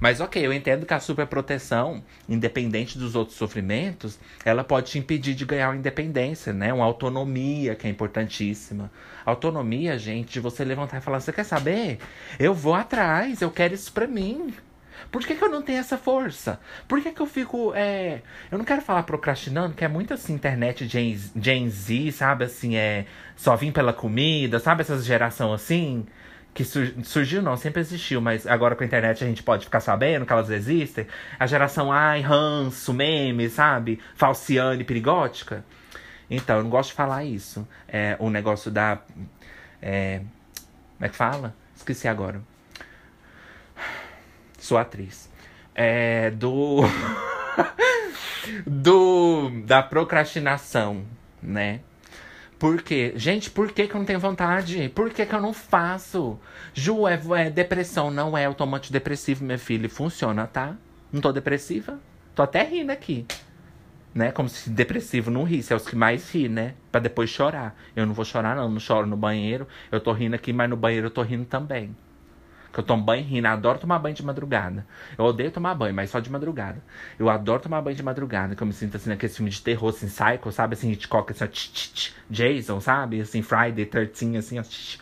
A: Mas ok, eu entendo que a superproteção, independente dos outros sofrimentos, ela pode te impedir de ganhar uma independência, né? Uma autonomia que é importantíssima. Autonomia, gente, de você levantar e falar: você quer saber? Eu vou atrás, eu quero isso pra mim. Por que, que eu não tenho essa força? Por que, que eu fico. É... Eu não quero falar procrastinando, que é muito assim, internet Gen, Gen Z, sabe? Assim, é. Só vim pela comida, sabe? Essa geração assim que surgiu não, sempre existiu, mas agora com a internet a gente pode ficar sabendo que elas existem. A geração ai, ranço, meme, sabe? Falciane, perigótica. Então, eu não gosto de falar isso. É o negócio da. É, como é que fala? Esqueci agora. Sou atriz. É do. do. Da procrastinação, né? Por quê? Gente, por que, que eu não tenho vontade? Por que, que eu não faço? Ju, é, é depressão, não é automante depressivo, minha filha. Funciona, tá? Não tô depressiva. Tô até rindo aqui. Né? Como se depressivo não risse. É os que mais ri, né? Pra depois chorar. Eu não vou chorar, não. Não choro no banheiro. Eu tô rindo aqui, mas no banheiro eu tô rindo também. Que eu tomo banho rindo, adoro tomar banho de madrugada. Eu odeio tomar banho, mas só de madrugada. Eu adoro tomar banho de madrugada, que eu me sinto assim naquele filme de terror, assim, Psycho, sabe? Assim, Hitchcock, assim, ó, tch, tch, tch, Jason, sabe? Assim, Friday 13, assim, ó. Tch,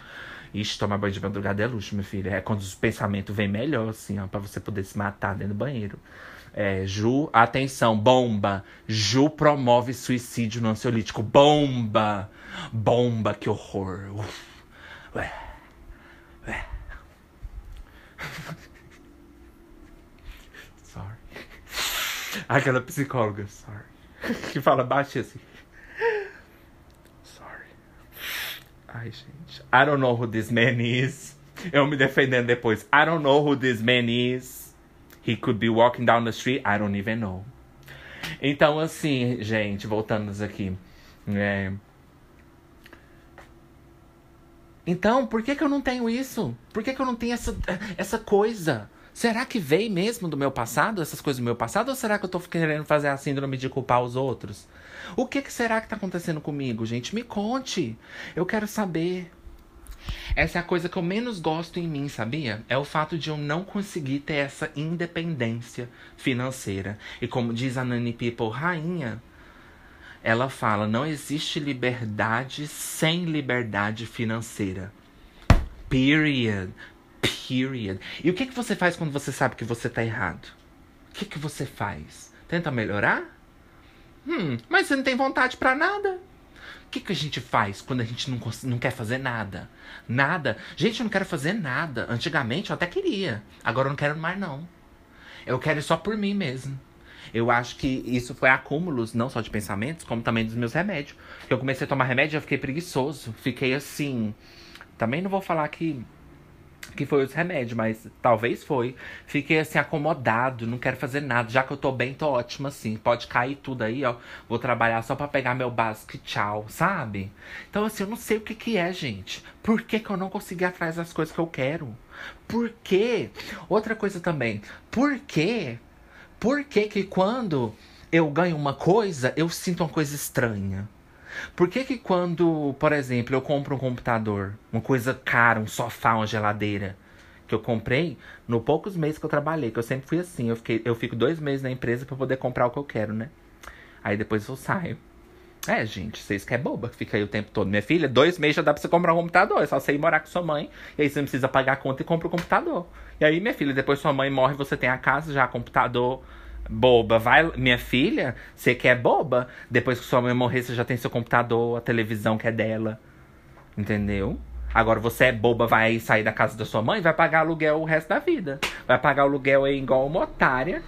A: Ixi, tomar banho de madrugada é luxo, meu filho. É quando os pensamentos vêm melhor, assim, ó, pra você poder se matar dentro do banheiro. É, Ju, atenção, bomba. Ju promove suicídio no ansiolítico. Bomba! Bomba, que horror. Uf. Ué. Sorry. Aquela psicóloga, sorry. Que fala baixo assim. Sorry. Ai, gente. I don't know who this man is. Eu me defendendo depois. I don't know who this man is. He could be walking down the street. I don't even know. Então, assim, gente, voltando aqui. É... Então, por que, que eu não tenho isso? Por que, que eu não tenho essa, essa coisa? Será que veio mesmo do meu passado, essas coisas do meu passado? Ou será que eu tô querendo fazer a síndrome de culpar os outros? O que, que será que tá acontecendo comigo, gente? Me conte. Eu quero saber. Essa é a coisa que eu menos gosto em mim, sabia? É o fato de eu não conseguir ter essa independência financeira. E como diz a Nani People, rainha, ela fala: não existe liberdade sem liberdade financeira. Period. Period. E o que, que você faz quando você sabe que você tá errado? O que, que você faz? Tenta melhorar? Hum, mas você não tem vontade para nada. O que, que a gente faz quando a gente não, não quer fazer nada? Nada. Gente, eu não quero fazer nada. Antigamente eu até queria. Agora eu não quero mais, não. Eu quero só por mim mesmo. Eu acho que isso foi acúmulos, não só de pensamentos, como também dos meus remédios. Eu comecei a tomar remédio eu fiquei preguiçoso. Fiquei assim. Também não vou falar que que foi os remédios, mas talvez foi. Fiquei assim, acomodado, não quero fazer nada. Já que eu tô bem, tô ótimo assim. Pode cair tudo aí, ó. Vou trabalhar só para pegar meu básico e tchau, sabe? Então, assim, eu não sei o que que é, gente. Por que, que eu não consegui atrás das coisas que eu quero? Por quê? Outra coisa também. Por quê? Por que que quando eu ganho uma coisa, eu sinto uma coisa estranha? Por que que quando, por exemplo, eu compro um computador, uma coisa cara, um sofá, uma geladeira, que eu comprei no poucos meses que eu trabalhei, que eu sempre fui assim, eu, fiquei, eu fico dois meses na empresa para poder comprar o que eu quero, né? Aí depois eu saio. É, gente, vocês que é boba, fica aí o tempo todo. Minha filha, dois meses já dá pra você comprar um computador. É só você ir morar com sua mãe. E aí você não precisa pagar a conta e compra o computador. E aí, minha filha, depois sua mãe morre, você tem a casa, já computador, boba. Vai, minha filha, você que é boba, depois que sua mãe morrer, você já tem seu computador, a televisão que é dela. Entendeu? Agora você é boba, vai sair da casa da sua mãe, vai pagar aluguel o resto da vida. Vai pagar aluguel aí igual uma otária.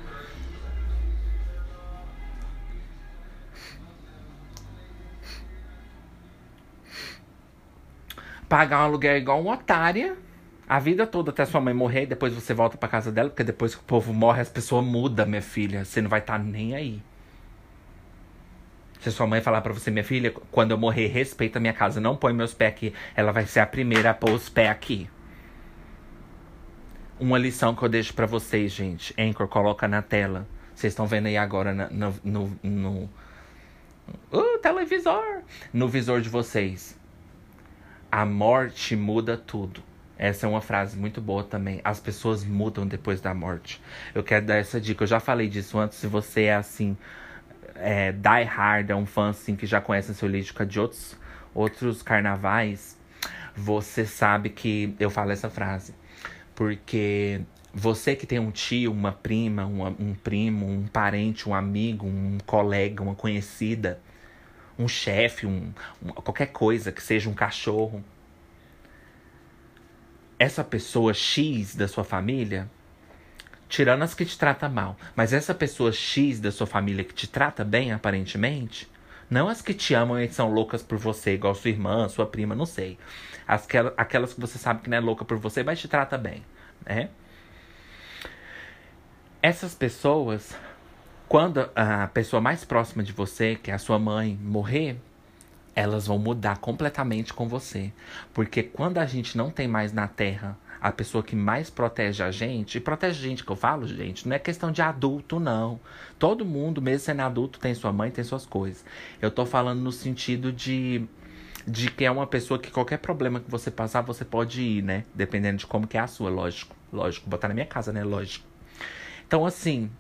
A: Pagar um aluguel igual uma otária a vida toda até sua mãe morrer, depois você volta pra casa dela, porque depois que o povo morre, as pessoas mudam, minha filha. Você não vai estar tá nem aí. Se sua mãe falar para você, minha filha, quando eu morrer, respeita minha casa, não põe meus pés aqui, ela vai ser a primeira a pôr os pés aqui. Uma lição que eu deixo para vocês, gente. Anchor, coloca na tela. Vocês estão vendo aí agora na, no, no, no uh, televisor. No visor de vocês. A morte muda tudo. Essa é uma frase muito boa também. As pessoas mudam depois da morte. Eu quero dar essa dica. Eu já falei disso antes. Se você é assim, é, die hard, é um fã assim que já conhece a Solídica de outros, outros carnavais, você sabe que eu falo essa frase. Porque você que tem um tio, uma prima, uma, um primo, um parente, um amigo, um colega, uma conhecida, um chefe, um, um, qualquer coisa que seja um cachorro essa pessoa X da sua família, tirando as que te trata mal, mas essa pessoa X da sua família que te trata bem, aparentemente, não as que te amam e são loucas por você, igual sua irmã, sua prima, não sei. As que, aquelas que você sabe que não é louca por você, mas te trata bem, né? Essas pessoas, quando a pessoa mais próxima de você, que é a sua mãe, morrer, elas vão mudar completamente com você. Porque quando a gente não tem mais na Terra a pessoa que mais protege a gente, e protege a gente que eu falo, gente, não é questão de adulto, não. Todo mundo, mesmo sendo adulto, tem sua mãe, tem suas coisas. Eu tô falando no sentido de de que é uma pessoa que qualquer problema que você passar, você pode ir, né? Dependendo de como que é a sua, lógico. Lógico, botar na minha casa, né? Lógico. Então, assim.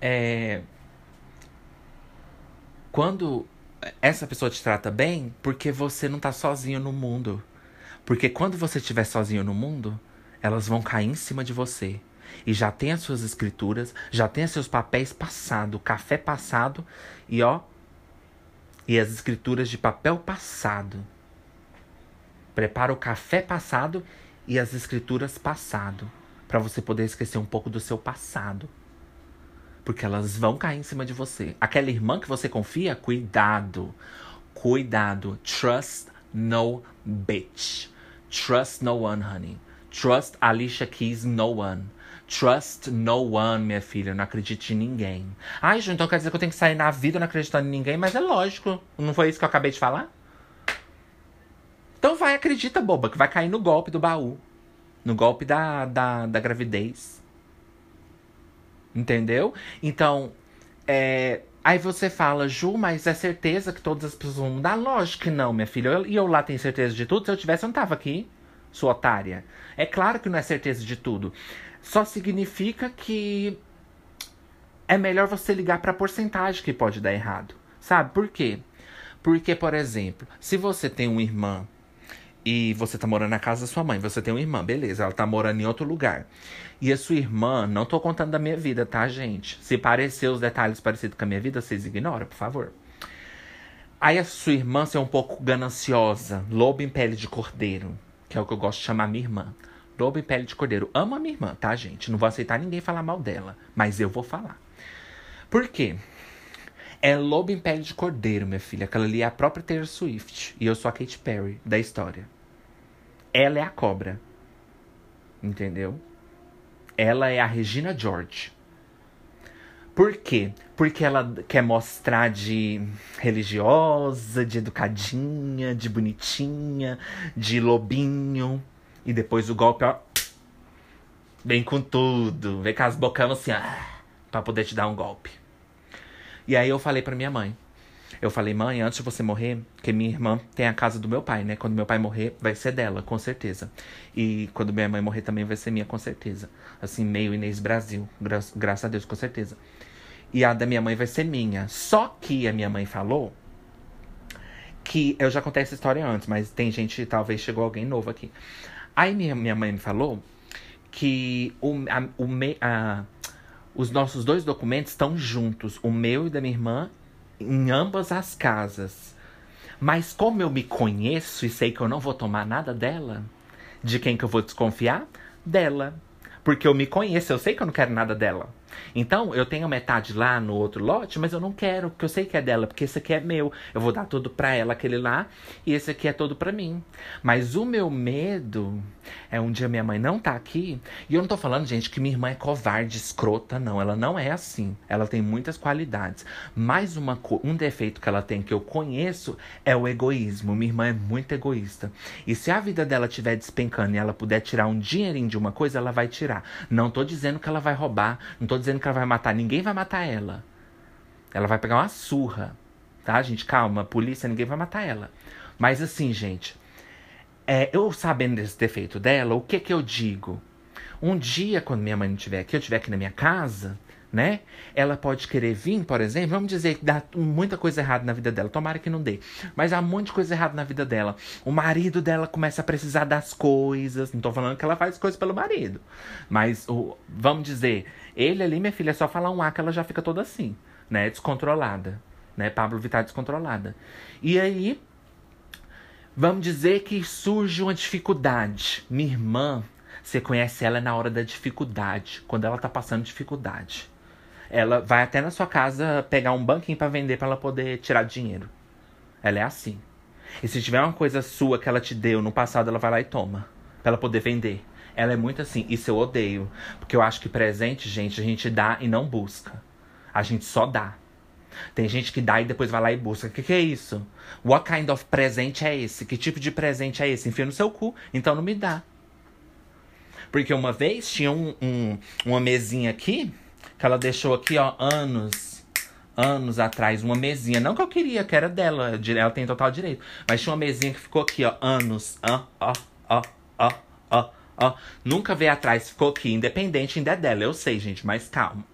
A: É. Quando essa pessoa te trata bem, porque você não tá sozinho no mundo. Porque quando você estiver sozinho no mundo, elas vão cair em cima de você. E já tem as suas escrituras, já tem os seus papéis passado, café passado e ó, e as escrituras de papel passado. Prepara o café passado e as escrituras passado, para você poder esquecer um pouco do seu passado. Porque elas vão cair em cima de você. Aquela irmã que você confia, cuidado. Cuidado. Trust no bitch. Trust no one, honey. Trust Alicia Keys no one. Trust no one, minha filha. Não acredite em ninguém. Ai, Ju, então quer dizer que eu tenho que sair na vida não acreditando em ninguém? Mas é lógico. Não foi isso que eu acabei de falar? Então vai, acredita, boba, que vai cair no golpe do baú. No golpe da, da, da gravidez. Entendeu? Então, é, Aí você fala, Ju, mas é certeza que todas as pessoas vão mudar? Lógico que não, minha filha. E eu, eu, lá tenho certeza de tudo. Se eu tivesse, eu não tava aqui, sua otária. É claro que não é certeza de tudo só significa que é melhor você ligar para a porcentagem que pode dar errado. Sabe por quê? Porque, por exemplo, se você tem uma irmã e você tá morando na casa da sua mãe, você tem uma irmã, beleza, ela tá morando em outro lugar. E a sua irmã, não tô contando da minha vida, tá, gente? Se parecer os detalhes parecidos com a minha vida, vocês ignoram, por favor. Aí a sua irmã ser um pouco gananciosa, lobo em pele de cordeiro, que é o que eu gosto de chamar minha irmã. Lobo em pele de cordeiro. Amo a minha irmã, tá, gente? Não vou aceitar ninguém falar mal dela. Mas eu vou falar. Por quê? É lobo em pele de cordeiro, minha filha. Aquela ali é a própria Taylor Swift. E eu sou a Katy Perry da história. Ela é a cobra. Entendeu? Ela é a Regina George. Por quê? Porque ela quer mostrar de religiosa, de educadinha, de bonitinha, de lobinho. E depois o golpe, ó. Vem com tudo. Vem com as bocão assim, ó. Pra poder te dar um golpe. E aí eu falei pra minha mãe. Eu falei, mãe, antes de você morrer, que minha irmã tem a casa do meu pai, né? Quando meu pai morrer, vai ser dela, com certeza. E quando minha mãe morrer também vai ser minha, com certeza. Assim, meio Inês Brasil. Gra graças a Deus, com certeza. E a da minha mãe vai ser minha. Só que a minha mãe falou que. Eu já contei essa história antes, mas tem gente, talvez chegou alguém novo aqui. Aí minha, minha mãe me falou que o, a, o me, a, os nossos dois documentos estão juntos, o meu e da minha irmã, em ambas as casas. Mas como eu me conheço e sei que eu não vou tomar nada dela, de quem que eu vou desconfiar? Dela. Porque eu me conheço, eu sei que eu não quero nada dela. Então, eu tenho metade lá no outro lote, mas eu não quero, porque eu sei que é dela, porque esse aqui é meu. Eu vou dar tudo pra ela, aquele lá, e esse aqui é todo pra mim. Mas o meu medo é um dia minha mãe não tá aqui, e eu não tô falando, gente, que minha irmã é covarde, escrota, não. Ela não é assim. Ela tem muitas qualidades. Mas uma, um defeito que ela tem que eu conheço é o egoísmo. Minha irmã é muito egoísta. E se a vida dela estiver despencando e ela puder tirar um dinheirinho de uma coisa, ela vai tirar. Não tô dizendo que ela vai roubar, não tô dizendo que ela vai matar. Ninguém vai matar ela. Ela vai pegar uma surra. Tá, gente? Calma, polícia, ninguém vai matar ela. Mas assim, gente, é, eu sabendo desse defeito dela, o que que eu digo? Um dia, quando minha mãe não estiver aqui, eu estiver aqui na minha casa, né? Ela pode querer vir, por exemplo, vamos dizer que dá muita coisa errada na vida dela, tomara que não dê, mas há muita coisa errada na vida dela. O marido dela começa a precisar das coisas, não tô falando que ela faz coisas pelo marido, mas o, vamos dizer, ele ali, minha filha, é só falar um A que ela já fica toda assim, né? Descontrolada, né? Pablo Vittar descontrolada. E aí, vamos dizer que surge uma dificuldade. Minha irmã, você conhece ela na hora da dificuldade, quando ela tá passando dificuldade. Ela vai até na sua casa pegar um banquinho para vender para ela poder tirar dinheiro. Ela é assim. E se tiver uma coisa sua que ela te deu no passado, ela vai lá e toma. Pra ela poder vender. Ela é muito assim, isso eu odeio. Porque eu acho que presente, gente, a gente dá e não busca. A gente só dá. Tem gente que dá e depois vai lá e busca. O que, que é isso? What kind of presente é esse? Que tipo de presente é esse? Enfia no seu cu, então não me dá. Porque uma vez tinha um, um, uma mesinha aqui, que ela deixou aqui, ó, anos. anos atrás, uma mesinha. Não que eu queria, que era dela. Ela tem total direito. Mas tinha uma mesinha que ficou aqui, ó, anos. Ó, ó, ó, ó, ó, ó. Nunca veio atrás, ficou aqui. Independente ainda é dela, eu sei, gente, mas calma.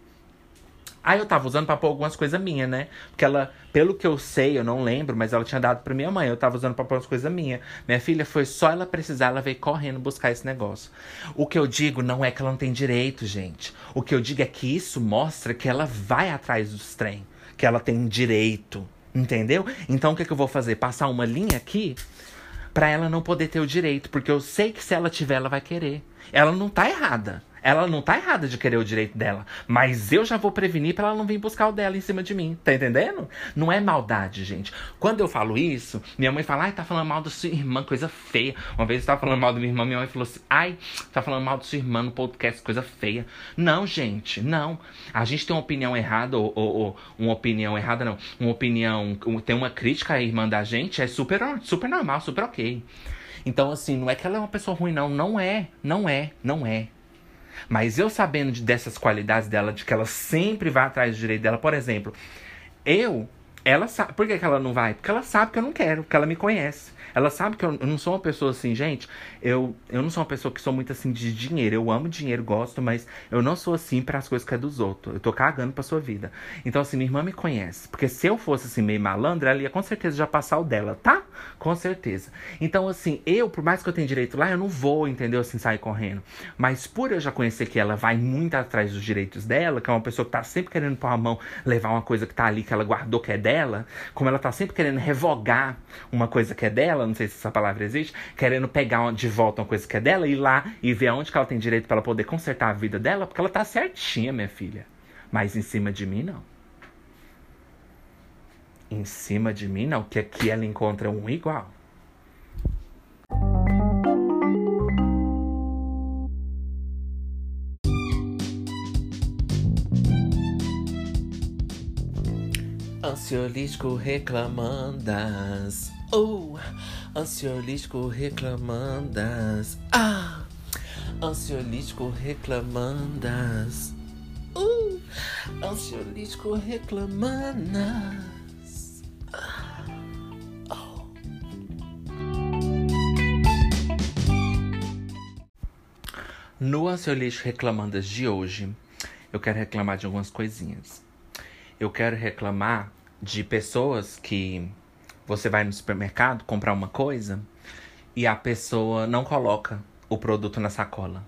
A: Aí eu tava usando pra pôr algumas coisas minhas, né? Porque ela, pelo que eu sei, eu não lembro, mas ela tinha dado pra minha mãe. Eu tava usando pra pôr umas coisas minhas. Minha filha foi só ela precisar, ela veio correndo buscar esse negócio. O que eu digo não é que ela não tem direito, gente. O que eu digo é que isso mostra que ela vai atrás dos trem. Que ela tem direito. Entendeu? Então o que, que eu vou fazer? Passar uma linha aqui pra ela não poder ter o direito. Porque eu sei que se ela tiver, ela vai querer. Ela não tá errada. Ela não tá errada de querer o direito dela. Mas eu já vou prevenir pra ela não vir buscar o dela em cima de mim. Tá entendendo? Não é maldade, gente. Quando eu falo isso, minha mãe fala, ai, tá falando mal da sua irmã, coisa feia. Uma vez eu tava falando mal da minha irmã, minha mãe falou assim, ai, tá falando mal da sua irmã no podcast, coisa feia. Não, gente, não. A gente tem uma opinião errada, ou, ou, ou uma opinião errada, não. Uma opinião, tem uma crítica à irmã da gente, é super, super normal, super ok. Então, assim, não é que ela é uma pessoa ruim, não. Não é, não é, não é. Mas eu sabendo de, dessas qualidades dela, de que ela sempre vai atrás do direito dela, por exemplo, eu, ela sabe. Por que, que ela não vai? Porque ela sabe que eu não quero, porque ela me conhece. Ela sabe que eu, eu, não sou uma pessoa assim, gente. Eu, eu não sou uma pessoa que sou muito assim de dinheiro. Eu amo dinheiro, gosto, mas eu não sou assim para as coisas que é dos outros. Eu tô cagando pra sua vida. Então, assim, minha irmã me conhece. Porque se eu fosse assim, meio malandra, ela ia com certeza já passar o dela, tá? Com certeza. Então, assim, eu, por mais que eu tenha direito lá, eu não vou, entendeu? Assim, sair correndo. Mas por eu já conhecer que ela vai muito atrás dos direitos dela, que é uma pessoa que tá sempre querendo pôr a mão, levar uma coisa que tá ali, que ela guardou que é dela, como ela tá sempre querendo revogar uma coisa que é dela, não sei se essa palavra existe, querendo pegar de volta uma coisa que é dela, ir lá e ver aonde que ela tem direito para ela poder consertar a vida dela, porque ela tá certinha, minha filha. Mas em cima de mim, não. Em cima de mim, não, que aqui ela encontra um igual. Ansiolítico reclamandas. Oh, ansiolítico reclamandas. Ah, ansiolítico reclamandas. Uh, ansiolítico reclamandas. Ah, oh. No ansiolítico reclamandas de hoje, eu quero reclamar de algumas coisinhas. Eu quero reclamar de pessoas que você vai no supermercado comprar uma coisa e a pessoa não coloca o produto na sacola.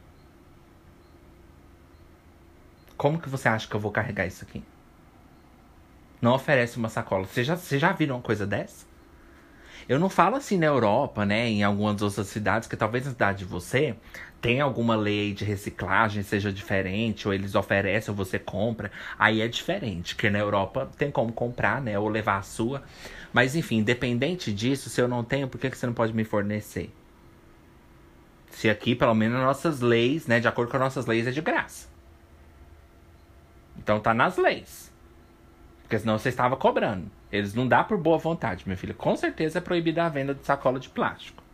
A: Como que você acha que eu vou carregar isso aqui? Não oferece uma sacola. Você já, você já viram uma coisa dessa? Eu não falo assim na Europa, né? Em algumas outras cidades, que talvez na cidade de você tem alguma lei de reciclagem seja diferente, ou eles oferecem ou você compra. Aí é diferente, que na Europa tem como comprar, né? Ou levar a sua. Mas enfim, independente disso, se eu não tenho, por que, que você não pode me fornecer? Se aqui, pelo menos, nossas leis, né? De acordo com as nossas leis, é de graça. Então tá nas leis. Porque senão você estava cobrando. Eles não dá por boa vontade, minha filha. Com certeza é proibida a venda de sacola de plástico.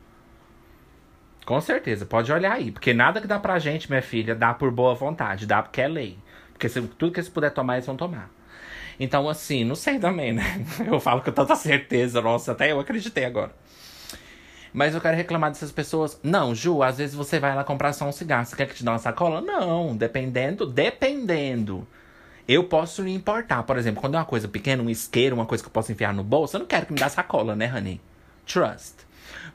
A: Com certeza, pode olhar aí. Porque nada que dá pra gente, minha filha, dá por boa vontade. Dá porque é lei. Porque se, tudo que eles puder tomar, eles vão tomar. Então, assim, não sei também, né? Eu falo com tanta certeza, nossa, até eu acreditei agora. Mas eu quero reclamar dessas pessoas. Não, Ju, às vezes você vai lá comprar só um cigarro. Você quer que te dê uma sacola? Não, dependendo, dependendo. Eu posso lhe importar. Por exemplo, quando é uma coisa pequena, um isqueiro, uma coisa que eu posso enfiar no bolso, eu não quero que me dê sacola, né, honey? Trust.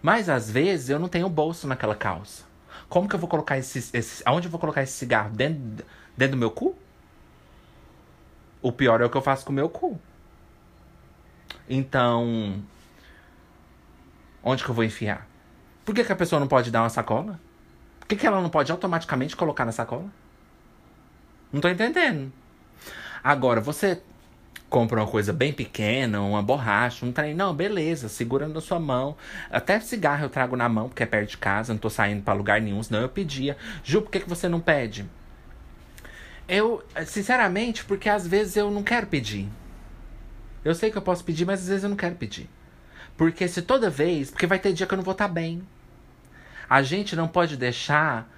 A: Mas às vezes eu não tenho bolso naquela calça. Como que eu vou colocar esse. esse aonde eu vou colocar esse cigarro? Dentro, dentro do meu cu? O pior é o que eu faço com o meu cu. Então. Onde que eu vou enfiar? Por que, que a pessoa não pode dar uma sacola? Por que, que ela não pode automaticamente colocar na sacola? Não tô entendendo. Agora, você compra uma coisa bem pequena, uma borracha, um trem. Não, beleza, segura na sua mão. Até cigarro eu trago na mão, porque é perto de casa, não tô saindo para lugar nenhum, senão eu pedia. Ju, por que, que você não pede? Eu, sinceramente, porque às vezes eu não quero pedir. Eu sei que eu posso pedir, mas às vezes eu não quero pedir. Porque se toda vez. Porque vai ter dia que eu não vou estar tá bem. A gente não pode deixar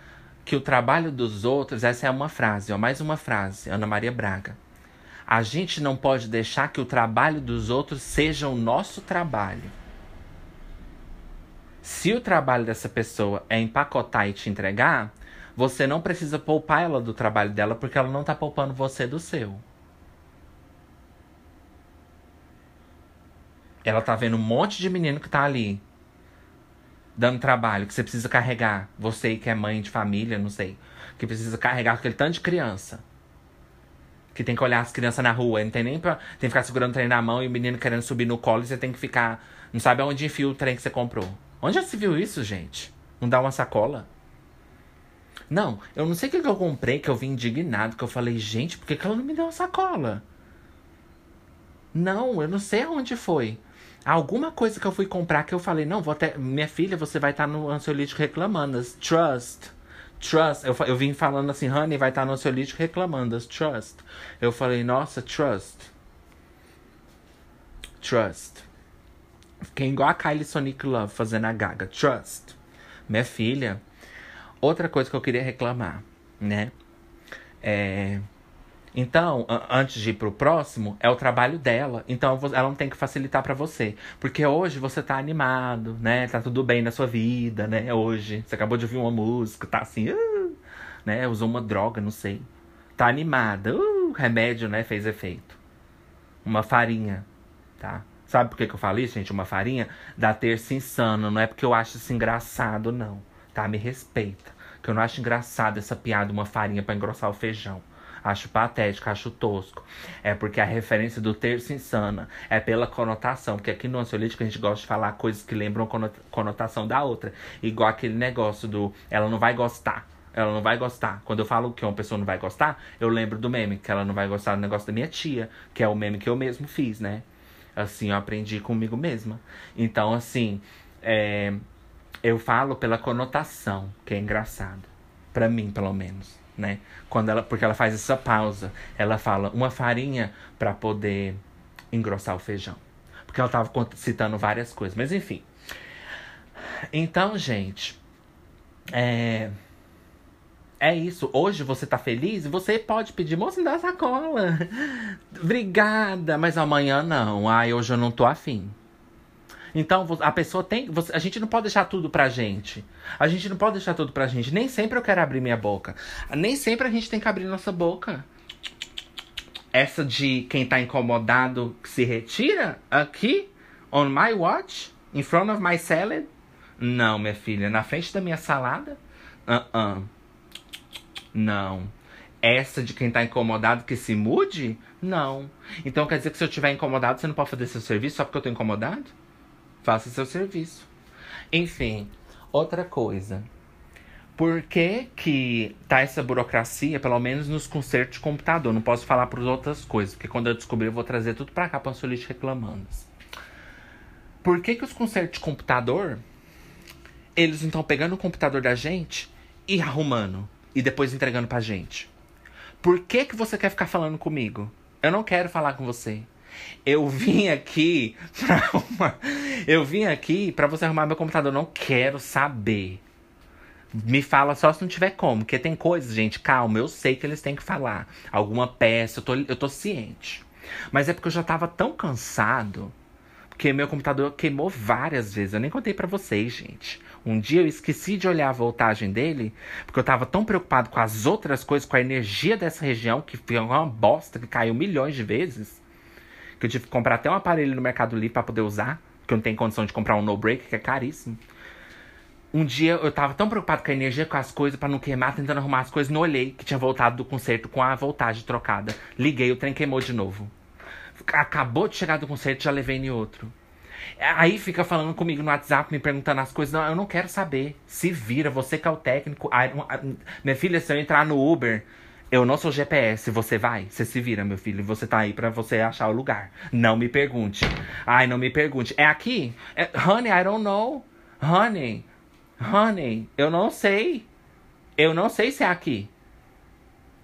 A: que o trabalho dos outros. Essa é uma frase, ó, mais uma frase, Ana Maria Braga A gente não pode deixar que o trabalho dos outros seja o nosso trabalho. Se o trabalho dessa pessoa é empacotar e te entregar, você não precisa poupar ela do trabalho dela porque ela não tá poupando você do seu. Ela tá vendo um monte de menino que tá ali dando trabalho, que você precisa carregar. Você que é mãe de família, não sei. Que precisa carregar aquele tanto de criança que tem que olhar as crianças na rua. Não tem nem pra. Tem que ficar segurando o trem na mão e o menino querendo subir no colo e você tem que ficar. Não sabe aonde enfia o trem que você comprou. Onde já se viu isso, gente? Não dá uma sacola? Não, eu não sei o que, que eu comprei, que eu vim indignado, que eu falei, gente, por que, que ela não me deu uma sacola? Não, eu não sei aonde foi. Alguma coisa que eu fui comprar que eu falei, não, vou até. Minha filha, você vai estar tá no ansiolítico reclamando. Trust. Trust. Eu, eu vim falando assim, honey, vai estar no ansiolítico reclamando, trust. Eu falei, nossa, trust. Trust. Fiquei igual a Kylie Sonic Love fazendo a gaga. Trust. Minha filha. Outra coisa que eu queria reclamar, né? É. Então, antes de ir pro próximo, é o trabalho dela. Então, ela não tem que facilitar para você. Porque hoje você tá animado, né? Tá tudo bem na sua vida, né? Hoje. Você acabou de ouvir uma música, tá assim, uh, né? Usou uma droga, não sei. Tá animada. Uh, remédio, né? Fez efeito. Uma farinha, tá? Sabe por que, que eu falo isso, gente? Uma farinha dá terça insano. Não é porque eu acho isso engraçado, não. Tá? Me respeita. Que eu não acho engraçado essa piada, uma farinha para engrossar o feijão acho patético, acho tosco. É porque a referência do terço insana é pela conotação. Porque aqui no ansiolítico a gente gosta de falar coisas que lembram a conotação da outra. Igual aquele negócio do ela não vai gostar. Ela não vai gostar. Quando eu falo que uma pessoa não vai gostar, eu lembro do meme, que ela não vai gostar do negócio da minha tia, que é o meme que eu mesmo fiz, né? Assim, eu aprendi comigo mesma. Então, assim, é, eu falo pela conotação, que é engraçado. para mim, pelo menos né? Quando ela, porque ela faz essa pausa, ela fala uma farinha para poder engrossar o feijão. Porque ela estava citando várias coisas, mas enfim. Então, gente, é é isso. Hoje você tá feliz você pode pedir, moça, me dá sacola. Obrigada, mas amanhã não. Ai, hoje eu não tô afim. Então a pessoa tem. A gente não pode deixar tudo pra gente. A gente não pode deixar tudo pra gente. Nem sempre eu quero abrir minha boca. Nem sempre a gente tem que abrir nossa boca. Essa de quem tá incomodado se retira aqui, on my watch, in front of my salad. Não, minha filha, na frente da minha salada. Uh -uh. Não. Essa de quem tá incomodado que se mude? Não. Então quer dizer que se eu estiver incomodado, você não pode fazer seu serviço só porque eu tô incomodado? Faça seu serviço. Enfim, outra coisa. Por que, que tá essa burocracia, pelo menos nos consertos de computador? Não posso falar para outras coisas, porque quando eu descobrir eu vou trazer tudo para cá para Solite reclamando. Por que, que os consertos de computador, eles estão pegando o computador da gente e arrumando e depois entregando pra gente? Por que, que você quer ficar falando comigo? Eu não quero falar com você. Eu vim aqui pra. Eu vim aqui para você arrumar meu computador. Não quero saber. Me fala só se não tiver como. Porque tem coisas, gente, calma, eu sei que eles têm que falar. Alguma peça, eu tô, eu tô ciente. Mas é porque eu já tava tão cansado. Porque meu computador queimou várias vezes. Eu nem contei para vocês, gente. Um dia eu esqueci de olhar a voltagem dele, porque eu tava tão preocupado com as outras coisas, com a energia dessa região, que foi uma bosta, que caiu milhões de vezes que eu tive que comprar até um aparelho no Mercado Livre para poder usar, porque eu não tenho condição de comprar um no-break, que é caríssimo. Um dia eu tava tão preocupado com a energia, com as coisas, para não queimar, tentando arrumar as coisas, não olhei que tinha voltado do concerto com a voltagem trocada. Liguei, o trem queimou de novo. Acabou de chegar do concerto, já levei em outro. Aí fica falando comigo no WhatsApp, me perguntando as coisas. Não, eu não quero saber. Se vira, você que é o técnico. minha filha, se eu entrar no Uber, eu não sou GPS, você vai? Você se vira, meu filho. Você tá aí pra você achar o lugar. Não me pergunte. Ai, não me pergunte. É aqui? É, honey, I don't know. Honey, honey, eu não sei. Eu não sei se é aqui.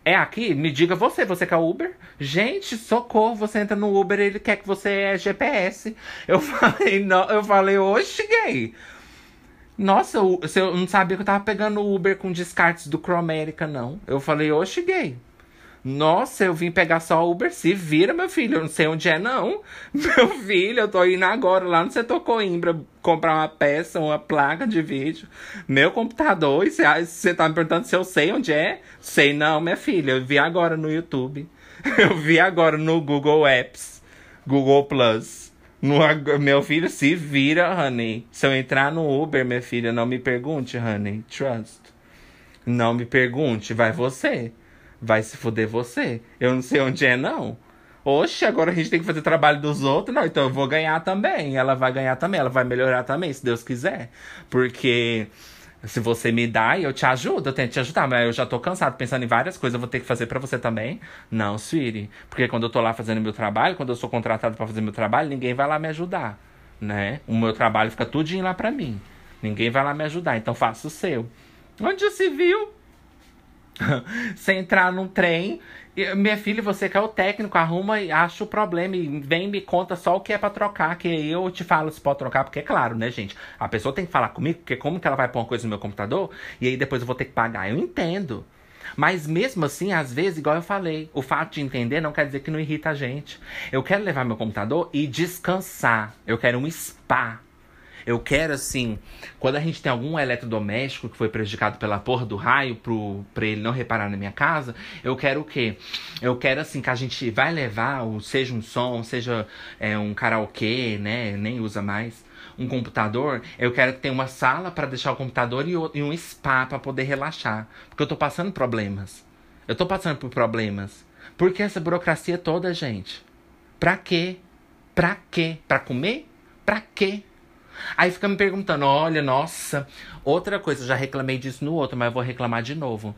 A: É aqui? Me diga você, você quer Uber? Gente, socorro, você entra no Uber, ele quer que você é GPS. Eu falei, não, eu falei, oxe, gay. Nossa, eu, eu não sabia que eu tava pegando Uber com descartes do Cromérica, não. Eu falei, oxe, gay. Nossa, eu vim pegar só Uber. Se vira, meu filho. Eu não sei onde é, não. Meu filho, eu tô indo agora lá no setor Coimbra comprar uma peça, uma placa de vídeo. Meu computador. E você tá me perguntando se eu sei onde é? Sei não, minha filha. Eu vi agora no YouTube. Eu vi agora no Google Apps. Google Plus. No, meu filho, se vira, honey. Se eu entrar no Uber, minha filha, não me pergunte, honey. Trust. Não me pergunte, vai você vai se fuder você. Eu não sei onde é, não. Oxe, agora a gente tem que fazer trabalho dos outros. Não, então eu vou ganhar também. Ela vai ganhar também, ela vai melhorar também, se Deus quiser. Porque se você me dá, eu te ajudo, eu tento te ajudar. Mas eu já tô cansado pensando em várias coisas, eu vou ter que fazer para você também. Não, Sweetie. Porque quando eu tô lá fazendo meu trabalho, quando eu sou contratado para fazer meu trabalho, ninguém vai lá me ajudar. Né? O meu trabalho fica tudinho lá pra mim. Ninguém vai lá me ajudar, então faça o seu. Onde já se viu? Você entrar num trem, minha filha, você que é o técnico, arruma e acha o problema e vem me conta só o que é pra trocar, que eu te falo se pode trocar, porque é claro, né, gente? A pessoa tem que falar comigo, porque como que ela vai pôr uma coisa no meu computador e aí depois eu vou ter que pagar? Eu entendo. Mas mesmo assim, às vezes, igual eu falei, o fato de entender não quer dizer que não irrita a gente. Eu quero levar meu computador e descansar. Eu quero um spa. Eu quero, assim, quando a gente tem algum eletrodoméstico que foi prejudicado pela porra do raio pro, pra ele não reparar na minha casa, eu quero o quê? Eu quero, assim, que a gente vai levar, seja um som, seja é, um karaokê, né? Nem usa mais um computador, eu quero que tenha uma sala para deixar o computador e, e um spa para poder relaxar. Porque eu tô passando problemas. Eu tô passando por problemas. Por que essa burocracia toda, gente? Pra quê? Pra quê? Pra comer? Pra quê? Aí fica me perguntando: olha, nossa, outra coisa, já reclamei disso no outro, mas eu vou reclamar de novo.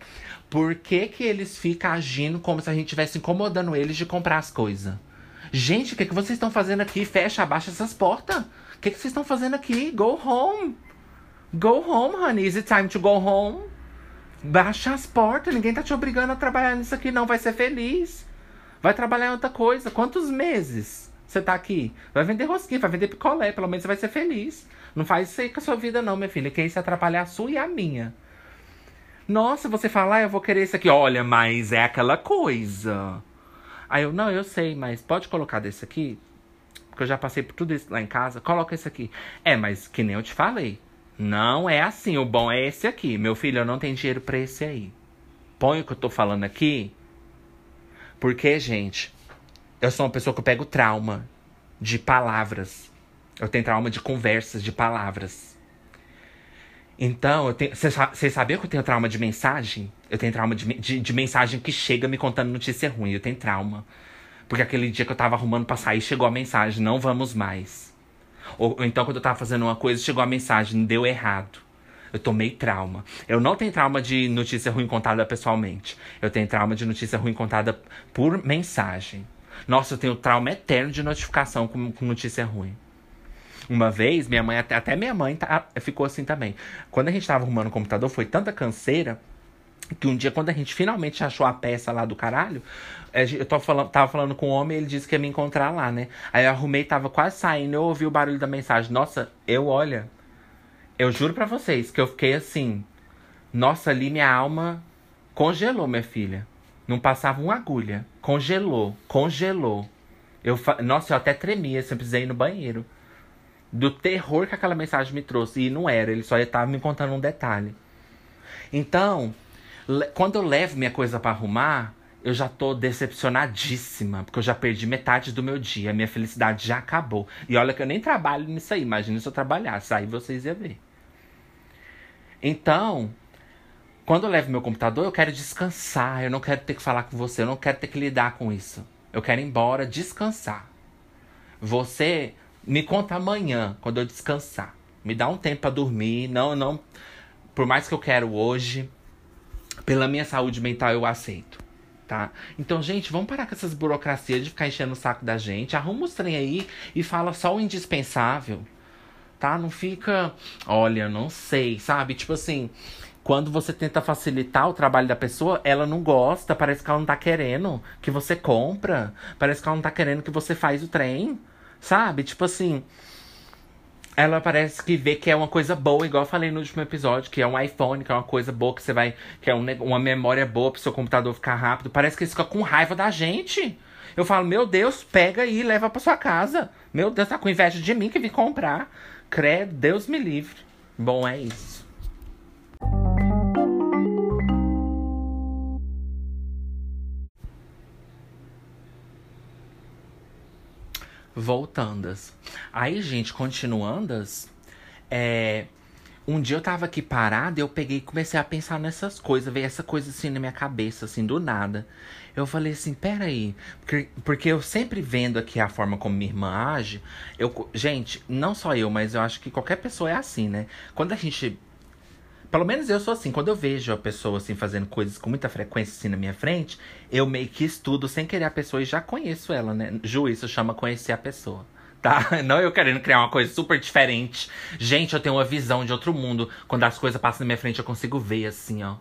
A: Por que, que eles ficam agindo como se a gente estivesse incomodando eles de comprar as coisas? Gente, o que, que vocês estão fazendo aqui? Fecha, abaixa essas portas. O que, que vocês estão fazendo aqui? Go home. Go home, honey. Is it time to go home? Baixa as portas. Ninguém tá te obrigando a trabalhar nisso aqui, não. Vai ser feliz. Vai trabalhar em outra coisa. Quantos meses? Você tá aqui. Vai vender rosquinha, vai vender picolé. Pelo menos você vai ser feliz. Não faz isso aí com a sua vida, não, minha filha. Que isso atrapalhar a sua e a minha. Nossa, você fala, ah, eu vou querer isso aqui. Olha, mas é aquela coisa. Aí eu, não, eu sei, mas pode colocar desse aqui? Porque eu já passei por tudo isso lá em casa. Coloca esse aqui. É, mas que nem eu te falei. Não é assim. O bom é esse aqui. Meu filho, eu não tenho dinheiro pra esse aí. Põe o que eu tô falando aqui. Porque, gente, eu sou uma pessoa que eu pego trauma de palavras. Eu tenho trauma de conversas, de palavras. Então, vocês sabiam que eu tenho trauma de mensagem? Eu tenho trauma de, de, de, mensagem que chega me contando notícia ruim. Eu tenho trauma. Porque aquele dia que eu tava arrumando pra sair, chegou a mensagem, não vamos mais. Ou, ou então, quando eu tava fazendo uma coisa, chegou a mensagem, deu errado. Eu tomei trauma. Eu não tenho trauma de notícia ruim contada pessoalmente. Eu tenho trauma de notícia ruim contada por mensagem. Nossa, eu tenho trauma eterno de notificação com, com notícia ruim. Uma vez, minha mãe, até, até minha mãe tá, ficou assim também. Quando a gente tava arrumando o computador, foi tanta canseira que um dia, quando a gente finalmente achou a peça lá do caralho, eu tô falando, tava falando com o um homem ele disse que ia me encontrar lá, né? Aí eu arrumei, tava quase saindo, eu ouvi o barulho da mensagem. Nossa, eu, olha, eu juro para vocês que eu fiquei assim. Nossa, ali minha alma congelou, minha filha. Não passava uma agulha. Congelou, congelou. Eu, nossa, eu até tremia, sempre precisei ir no banheiro. Do terror que aquela mensagem me trouxe. E não era, ele só estava me contando um detalhe. Então, quando eu levo minha coisa para arrumar, eu já tô decepcionadíssima, porque eu já perdi metade do meu dia, minha felicidade já acabou. E olha que eu nem trabalho nisso aí, imagina se eu trabalhasse, aí vocês iam ver. Então, quando eu levo meu computador, eu quero descansar. Eu não quero ter que falar com você. Eu não quero ter que lidar com isso. Eu quero ir embora descansar. Você me conta amanhã, quando eu descansar. Me dá um tempo para dormir. Não, não. Por mais que eu quero hoje, pela minha saúde mental eu aceito. Tá? Então, gente, vamos parar com essas burocracias de ficar enchendo o saco da gente. Arruma os trem aí e fala só o indispensável. Tá? Não fica, olha, não sei, sabe? Tipo assim, quando você tenta facilitar o trabalho da pessoa, ela não gosta, parece que ela não tá querendo que você compra, parece que ela não tá querendo que você faz o trem, sabe? Tipo assim, ela parece que vê que é uma coisa boa, igual eu falei no último episódio, que é um iPhone, que é uma coisa boa, que você vai. que é um, uma memória boa pro seu computador ficar rápido. Parece que eles ficam com raiva da gente. Eu falo, meu Deus, pega e leva pra sua casa. Meu Deus, tá com inveja de mim que vim comprar. Credo, Deus me livre. Bom, é isso. Voltandas. Aí, gente, continuandas, é, um dia eu tava aqui parada eu peguei e comecei a pensar nessas coisas, veio essa coisa assim na minha cabeça, assim, do nada. Eu falei assim, peraí, porque, porque eu sempre vendo aqui a forma como minha irmã age, eu, gente, não só eu, mas eu acho que qualquer pessoa é assim, né? Quando a gente pelo menos eu sou assim, quando eu vejo a pessoa assim fazendo coisas com muita frequência assim na minha frente, eu meio que estudo sem querer a pessoa e já conheço ela, né? Ju, isso chama conhecer a pessoa. Tá? Não eu querendo criar uma coisa super diferente. Gente, eu tenho uma visão de outro mundo. Quando as coisas passam na minha frente, eu consigo ver assim, ó.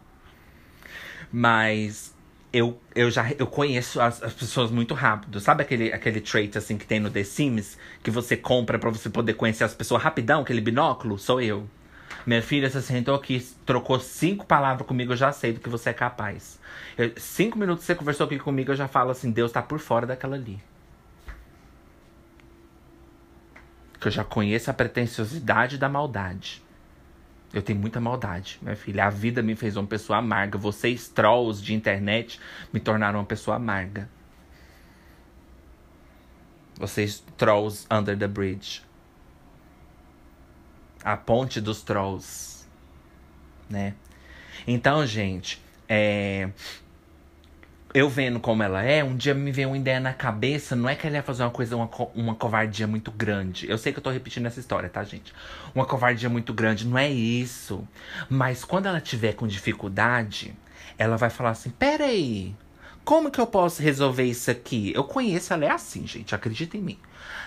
A: Mas eu, eu já eu conheço as, as, pessoas muito rápido. Sabe aquele, aquele trait assim que tem no The Sims? Que você compra para você poder conhecer as pessoas rapidão, aquele binóculo? Sou eu. Minha filha, você sentou aqui, trocou cinco palavras comigo, eu já sei do que você é capaz. Eu, cinco minutos você conversou aqui comigo, eu já falo assim, Deus tá por fora daquela ali. Que eu já conheço a pretensiosidade da maldade. Eu tenho muita maldade, minha filha. A vida me fez uma pessoa amarga. Vocês, trolls de internet, me tornaram uma pessoa amarga. Vocês, trolls under the bridge a ponte dos trolls, né? Então, gente, é... eu vendo como ela é, um dia me veio uma ideia na cabeça, não é que ela ia fazer uma coisa, uma, co uma covardia muito grande. Eu sei que eu tô repetindo essa história, tá, gente? Uma covardia muito grande, não é isso. Mas quando ela tiver com dificuldade, ela vai falar assim: peraí, como que eu posso resolver isso aqui? Eu conheço, ela é assim, gente, acredita em mim.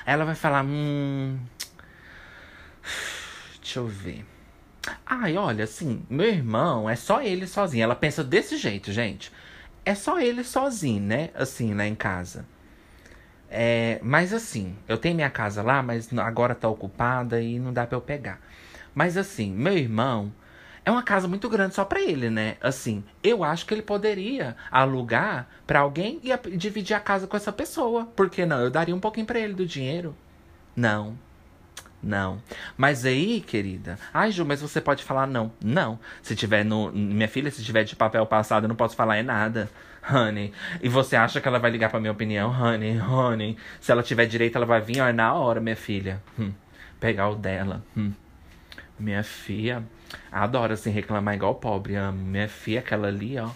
A: Ela vai falar: hum. Deixa eu ver. Ai, olha, assim, meu irmão é só ele sozinho. Ela pensa desse jeito, gente. É só ele sozinho, né? Assim, lá em casa. É, mas assim, eu tenho minha casa lá, mas agora tá ocupada e não dá pra eu pegar. Mas assim, meu irmão é uma casa muito grande só pra ele, né? Assim, eu acho que ele poderia alugar pra alguém e dividir a casa com essa pessoa. Por que não? Eu daria um pouquinho pra ele do dinheiro. Não. Não. Mas aí, querida. Ai, Ju, mas você pode falar não. Não. Se tiver no. Minha filha, se tiver de papel passado, eu não posso falar é nada. Honey. E você acha que ela vai ligar pra minha opinião? Honey, honey. Se ela tiver direito, ela vai vir, ó, na hora, minha filha. Hum. Pegar o dela. Hum. Minha filha. Adora assim reclamar igual pobre. Amo. Minha filha, aquela ali, ó.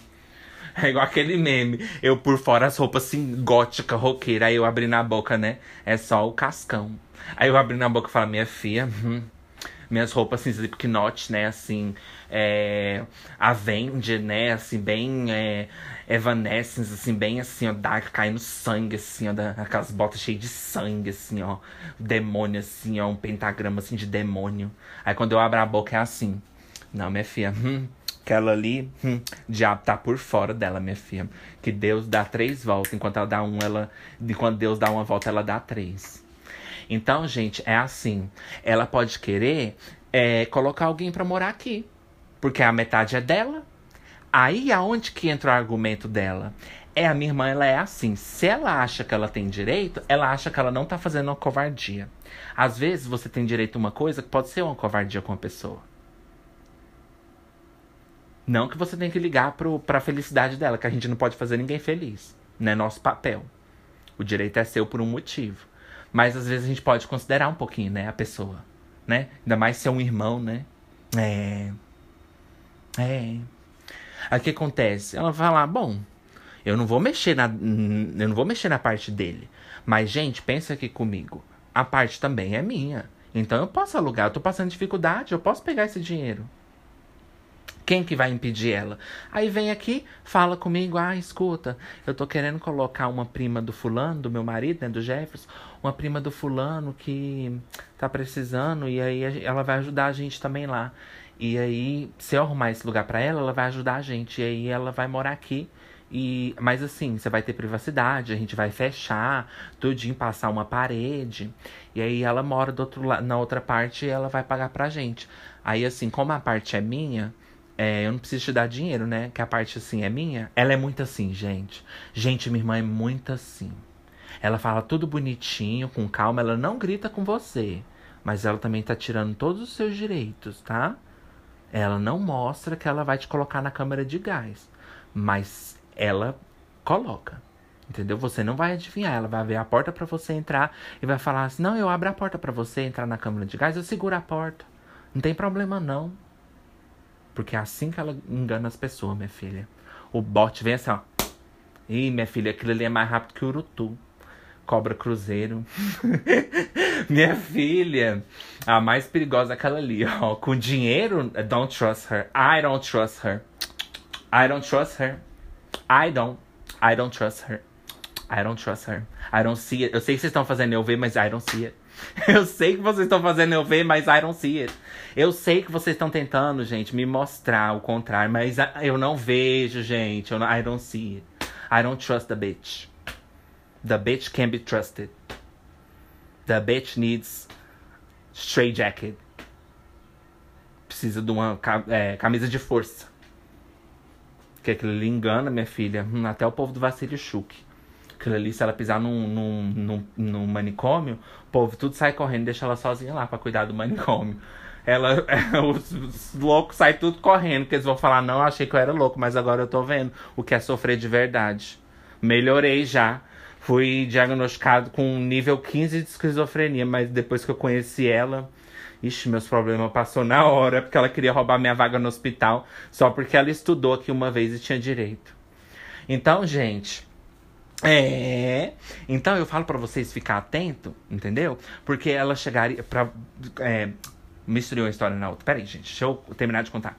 A: É igual aquele meme. Eu por fora as roupas assim, gótica, roqueira. Aí eu abri na boca, né? É só o cascão. Aí eu abri na boca e falei, minha filha, hum, minhas roupas assim, Slipknot, né, assim, é, Avenger, né, assim, bem é, Evanescence, assim, bem assim, ó, dark, caindo sangue, assim, ó, da, aquelas botas cheias de sangue, assim, ó, demônio, assim, ó, um pentagrama, assim, de demônio. Aí quando eu abro a boca é assim, não, minha filha, hum, aquela ali, hum, diabo tá por fora dela, minha filha. Que Deus dá três voltas, enquanto ela dá um, ela, enquanto Deus dá uma volta, ela dá três. Então, gente, é assim. Ela pode querer é, colocar alguém para morar aqui. Porque a metade é dela. Aí aonde que entra o argumento dela? É a minha irmã, ela é assim. Se ela acha que ela tem direito, ela acha que ela não tá fazendo uma covardia. Às vezes você tem direito a uma coisa que pode ser uma covardia com a pessoa. Não que você tem que ligar pro, pra felicidade dela, que a gente não pode fazer ninguém feliz. Não é nosso papel. O direito é seu por um motivo. Mas às vezes a gente pode considerar um pouquinho, né, a pessoa, né? Ainda mais se é um irmão, né? É. É. Aí o que acontece? Ela vai falar, bom, eu não vou mexer na. Eu não vou mexer na parte dele. Mas, gente, pensa aqui comigo. A parte também é minha. Então eu posso alugar, eu tô passando dificuldade, eu posso pegar esse dinheiro. Quem que vai impedir ela? Aí vem aqui, fala comigo, ah, escuta, eu tô querendo colocar uma prima do fulano, do meu marido, né, do Jefferson, uma prima do fulano que tá precisando e aí ela vai ajudar a gente também lá. E aí, se eu arrumar esse lugar para ela, ela vai ajudar a gente. E aí ela vai morar aqui E, mas assim, você vai ter privacidade, a gente vai fechar tudinho, passar uma parede. E aí ela mora do outro na outra parte e ela vai pagar pra gente. Aí, assim, como a parte é minha, é, eu não preciso te dar dinheiro, né? Que a parte assim é minha. Ela é muito assim, gente. Gente, minha irmã é muito assim. Ela fala tudo bonitinho, com calma, ela não grita com você. Mas ela também tá tirando todos os seus direitos, tá? Ela não mostra que ela vai te colocar na câmara de gás. Mas ela coloca. Entendeu? Você não vai adivinhar. Ela vai abrir a porta para você entrar e vai falar assim: Não, eu abro a porta para você entrar na câmara de gás, eu seguro a porta. Não tem problema não. Porque é assim que ela engana as pessoas, minha filha. O bot vem assim, ó. Ih, minha filha, aquilo ali é mais rápido que o Urutu. Cobra Cruzeiro. minha filha, a mais perigosa é aquela ali, ó. Com dinheiro, don't trust her. I don't trust her. I don't trust her. I don't. I don't trust her. I don't trust her. I don't see it. Eu sei que vocês estão fazendo eu ver, mas I don't see it. Eu sei que vocês estão fazendo eu ver, mas I don't see it. Eu sei que vocês estão tentando, gente, me mostrar o contrário, mas eu não vejo, gente. Eu não, I don't see it. I don't trust the bitch. The bitch can be trusted. The bitch needs straight jacket. Precisa de uma é, camisa de força. Que aquilo ali engana, minha filha. Hum, até o povo do Vassílio Chuk. Aquilo ali, se ela pisar num, num, num, num manicômio, o povo tudo sai correndo deixa ela sozinha lá para cuidar do manicômio. Ela, os, os, loucos saem tudo correndo, que eles vão falar, não, achei que eu era louco, mas agora eu tô vendo o que é sofrer de verdade. Melhorei já. Fui diagnosticado com nível 15 de esquizofrenia, mas depois que eu conheci ela, ixi, meus problemas passou na hora, porque ela queria roubar minha vaga no hospital, só porque ela estudou aqui uma vez e tinha direito. Então, gente, é. Então eu falo para vocês ficar atento, entendeu? Porque ela chegaria para é, misturou a história na outra. Peraí, gente, deixa eu terminar de contar.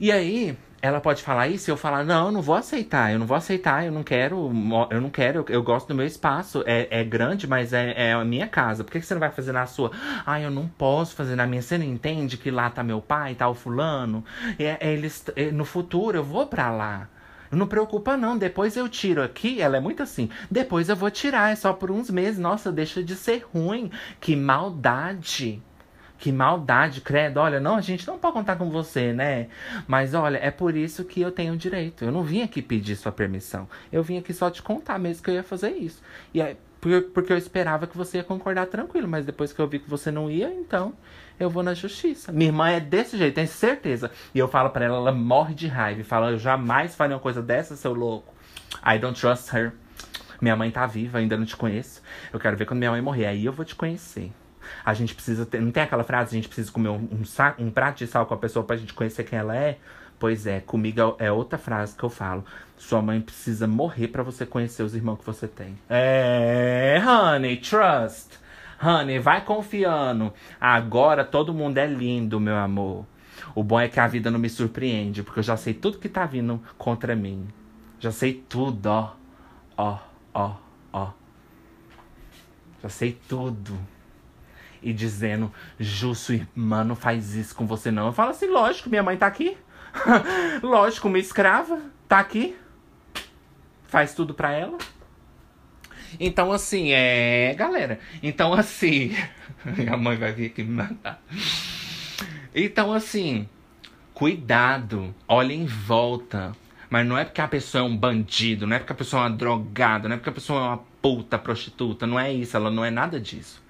A: E aí, ela pode falar isso e eu falar, não, eu não vou aceitar, eu não vou aceitar, eu não quero, eu não quero, eu, eu gosto do meu espaço. É, é grande, mas é, é a minha casa. Por que, que você não vai fazer na sua? Ah, eu não posso fazer na minha. Você não entende que lá tá meu pai, tá o fulano? É, é eles, é, no futuro eu vou pra lá. Não preocupa não, depois eu tiro aqui, ela é muito assim. Depois eu vou tirar, é só por uns meses. Nossa, deixa de ser ruim. Que maldade. Que maldade, credo. Olha, não, a gente não pode contar com você, né? Mas olha, é por isso que eu tenho direito. Eu não vim aqui pedir sua permissão. Eu vim aqui só te contar mesmo que eu ia fazer isso. E é porque eu esperava que você ia concordar tranquilo, mas depois que eu vi que você não ia, então eu vou na justiça. Minha irmã é desse jeito, tenho certeza. E eu falo para ela, ela morre de raiva e fala: Eu jamais faria uma coisa dessa, seu louco. I don't trust her. Minha mãe tá viva, ainda não te conheço. Eu quero ver quando minha mãe morrer, aí eu vou te conhecer. A gente precisa ter. Não tem aquela frase, a gente precisa comer um, um, um prato de sal com a pessoa pra gente conhecer quem ela é? Pois é, comigo é, é outra frase que eu falo. Sua mãe precisa morrer para você conhecer os irmãos que você tem. É, honey, trust. Honey, vai confiando. Agora todo mundo é lindo, meu amor. O bom é que a vida não me surpreende, porque eu já sei tudo que tá vindo contra mim. Já sei tudo, ó. Ó, ó, ó. Já sei tudo e dizendo, Ju, sua irmã não faz isso com você não. Eu falo assim, lógico, minha mãe tá aqui. lógico, uma escrava tá aqui. Faz tudo pra ela. Então, assim, é. Galera, então, assim. Minha mãe vai vir aqui me matar. Então, assim. Cuidado. Olha em volta. Mas não é porque a pessoa é um bandido, não é porque a pessoa é uma drogada, não é porque a pessoa é uma puta prostituta. Não é isso, ela não é nada disso.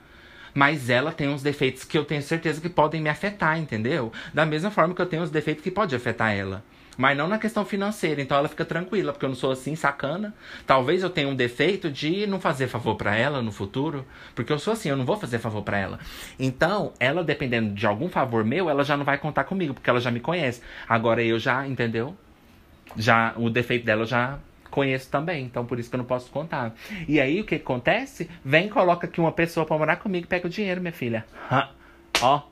A: Mas ela tem uns defeitos que eu tenho certeza que podem me afetar, entendeu? Da mesma forma que eu tenho os defeitos que podem afetar ela. Mas não na questão financeira, então ela fica tranquila, porque eu não sou assim sacana. Talvez eu tenha um defeito de não fazer favor para ela no futuro, porque eu sou assim, eu não vou fazer favor para ela. Então, ela dependendo de algum favor meu, ela já não vai contar comigo, porque ela já me conhece. Agora eu já, entendeu? Já o defeito dela já conheço também, então por isso que eu não posso contar. E aí o que acontece? Vem, coloca aqui uma pessoa para morar comigo pega o dinheiro, minha filha. Ó,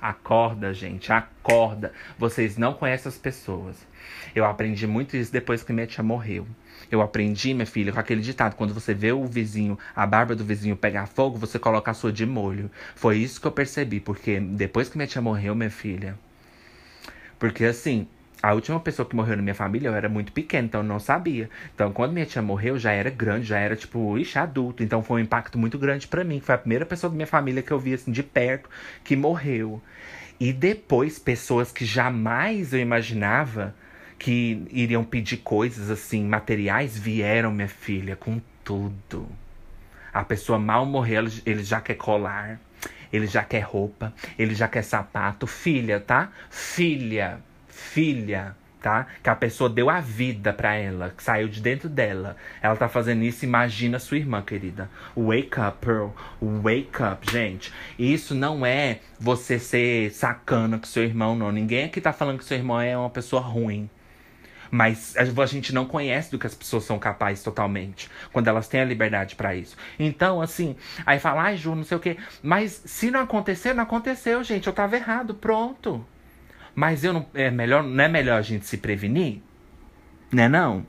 A: acorda, gente, acorda. Vocês não conhecem as pessoas. Eu aprendi muito isso depois que minha tia morreu. Eu aprendi, minha filha, com aquele ditado: quando você vê o vizinho, a barba do vizinho pegar fogo, você coloca a sua de molho. Foi isso que eu percebi, porque depois que minha tia morreu, minha filha. Porque assim, A última pessoa que morreu na minha família, eu era muito pequena, então eu não sabia. Então, quando minha tia morreu, eu já era grande, já era, tipo, ixi, adulto. Então, foi um impacto muito grande para mim. Foi a primeira pessoa da minha família que eu vi, assim, de perto, que morreu. E depois, pessoas que jamais eu imaginava que iriam pedir coisas, assim, materiais, vieram, minha filha, com tudo. A pessoa mal morreu, ele já quer colar, ele já quer roupa, ele já quer sapato. Filha, tá? Filha filha, tá? Que a pessoa deu a vida para ela, que saiu de dentro dela. Ela tá fazendo isso, imagina sua irmã, querida. Wake up, Pearl. Wake up, gente. Isso não é você ser sacana com seu irmão, não. Ninguém aqui tá falando que seu irmão é uma pessoa ruim. Mas a gente não conhece do que as pessoas são capazes totalmente. Quando elas têm a liberdade para isso. Então, assim, aí fala, ai, Ju, não sei o quê. Mas se não acontecer, não aconteceu, gente. Eu tava errado, pronto. Mas eu não é melhor, não é melhor a gente se prevenir? Né não?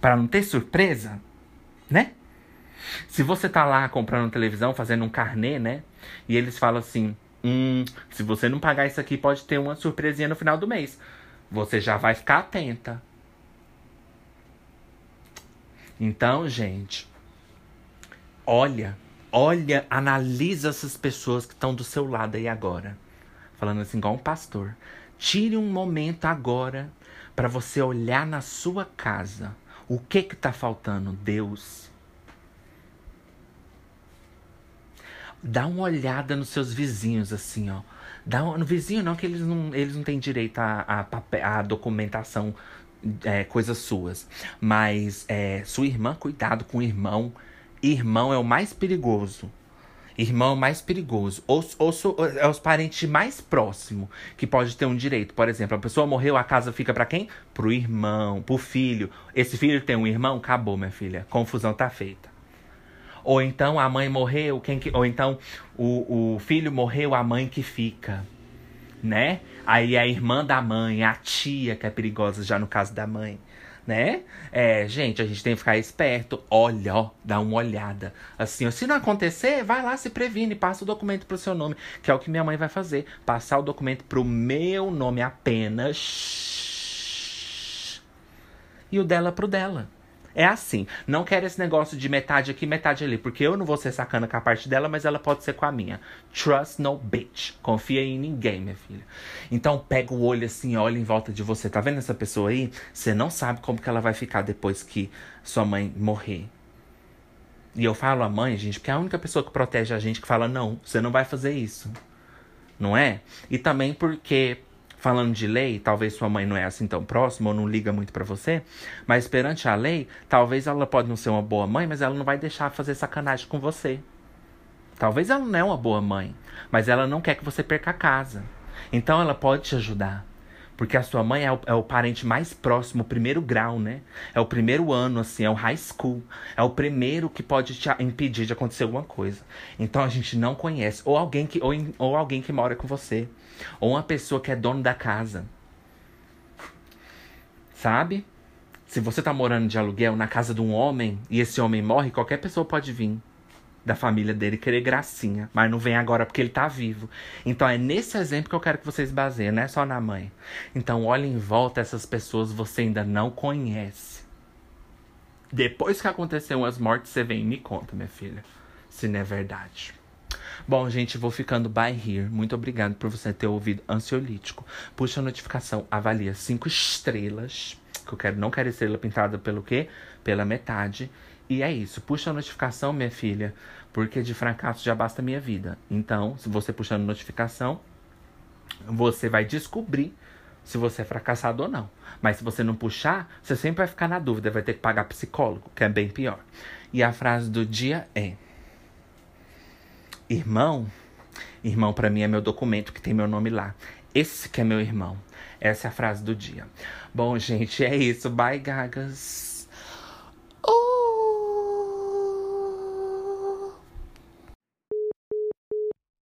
A: Para não ter surpresa, né? Se você tá lá comprando televisão, fazendo um carnê, né? E eles falam assim: "Hum, se você não pagar isso aqui, pode ter uma surpresinha no final do mês". Você já vai ficar atenta. Então, gente, olha, olha, analisa essas pessoas que estão do seu lado aí agora falando assim igual um pastor. Tire um momento agora para você olhar na sua casa. O que que tá faltando? Deus. Dá uma olhada nos seus vizinhos assim, ó. Dá um, no vizinho não que eles não, eles não têm direito a, a, a documentação é, coisas suas. Mas é, sua irmã, cuidado com o irmão. Irmão é o mais perigoso. Irmão mais perigoso. Ou, ou, ou é os parentes mais próximos que pode ter um direito. Por exemplo, a pessoa morreu, a casa fica para quem? Pro irmão, pro filho. Esse filho tem um irmão? Acabou, minha filha. Confusão tá feita. Ou então a mãe morreu, quem que, ou então o, o filho morreu, a mãe que fica. Né? Aí a irmã da mãe, a tia que é perigosa já no caso da mãe né? É, gente, a gente tem que ficar esperto. Olha, ó, dá uma olhada. Assim, ó, se não acontecer, vai lá, se previne, passa o documento pro seu nome, que é o que minha mãe vai fazer. Passar o documento pro meu nome apenas. E o dela pro dela. É assim. Não quero esse negócio de metade aqui, metade ali. Porque eu não vou ser sacana com a parte dela, mas ela pode ser com a minha. Trust no bitch. Confia em ninguém, minha filha. Então pega o olho assim, olha em volta de você. Tá vendo essa pessoa aí? Você não sabe como que ela vai ficar depois que sua mãe morrer. E eu falo a mãe, gente, porque é a única pessoa que protege a gente que fala, não, você não vai fazer isso. Não é? E também porque falando de lei, talvez sua mãe não é assim tão próxima ou não liga muito para você, mas perante a lei, talvez ela pode não ser uma boa mãe, mas ela não vai deixar fazer sacanagem com você. Talvez ela não é uma boa mãe, mas ela não quer que você perca a casa. Então ela pode te ajudar. Porque a sua mãe é o, é o, parente mais próximo, o primeiro grau, né? É o primeiro ano, assim, é o high school. É o primeiro que pode te impedir de acontecer alguma coisa. Então a gente não conhece. Ou alguém que, ou, ou alguém que mora com você. Ou uma pessoa que é dono da casa. Sabe? Se você tá morando de aluguel na casa de um homem e esse homem morre, qualquer pessoa pode vir da família dele querer gracinha, mas não vem agora porque ele tá vivo. Então é nesse exemplo que eu quero que vocês baseiem, não é só na mãe. Então olhe em volta essas pessoas você ainda não conhece. Depois que aconteceu as mortes, você vem e me conta, minha filha, se não é verdade. Bom, gente, vou ficando by here. Muito obrigado por você ter ouvido Ansiolítico. Puxa a notificação, avalia cinco estrelas. Que eu quero, não quero estrela pintada pelo quê? Pela metade. E é isso. Puxa a notificação, minha filha, porque de fracasso já basta a minha vida. Então, se você puxando notificação, você vai descobrir se você é fracassado ou não. Mas se você não puxar, você sempre vai ficar na dúvida, vai ter que pagar psicólogo, que é bem pior. E a frase do dia é: Irmão, irmão para mim é meu documento que tem meu nome lá. Esse que é meu irmão. Essa é a frase do dia. Bom, gente, é isso. Bye, gagas.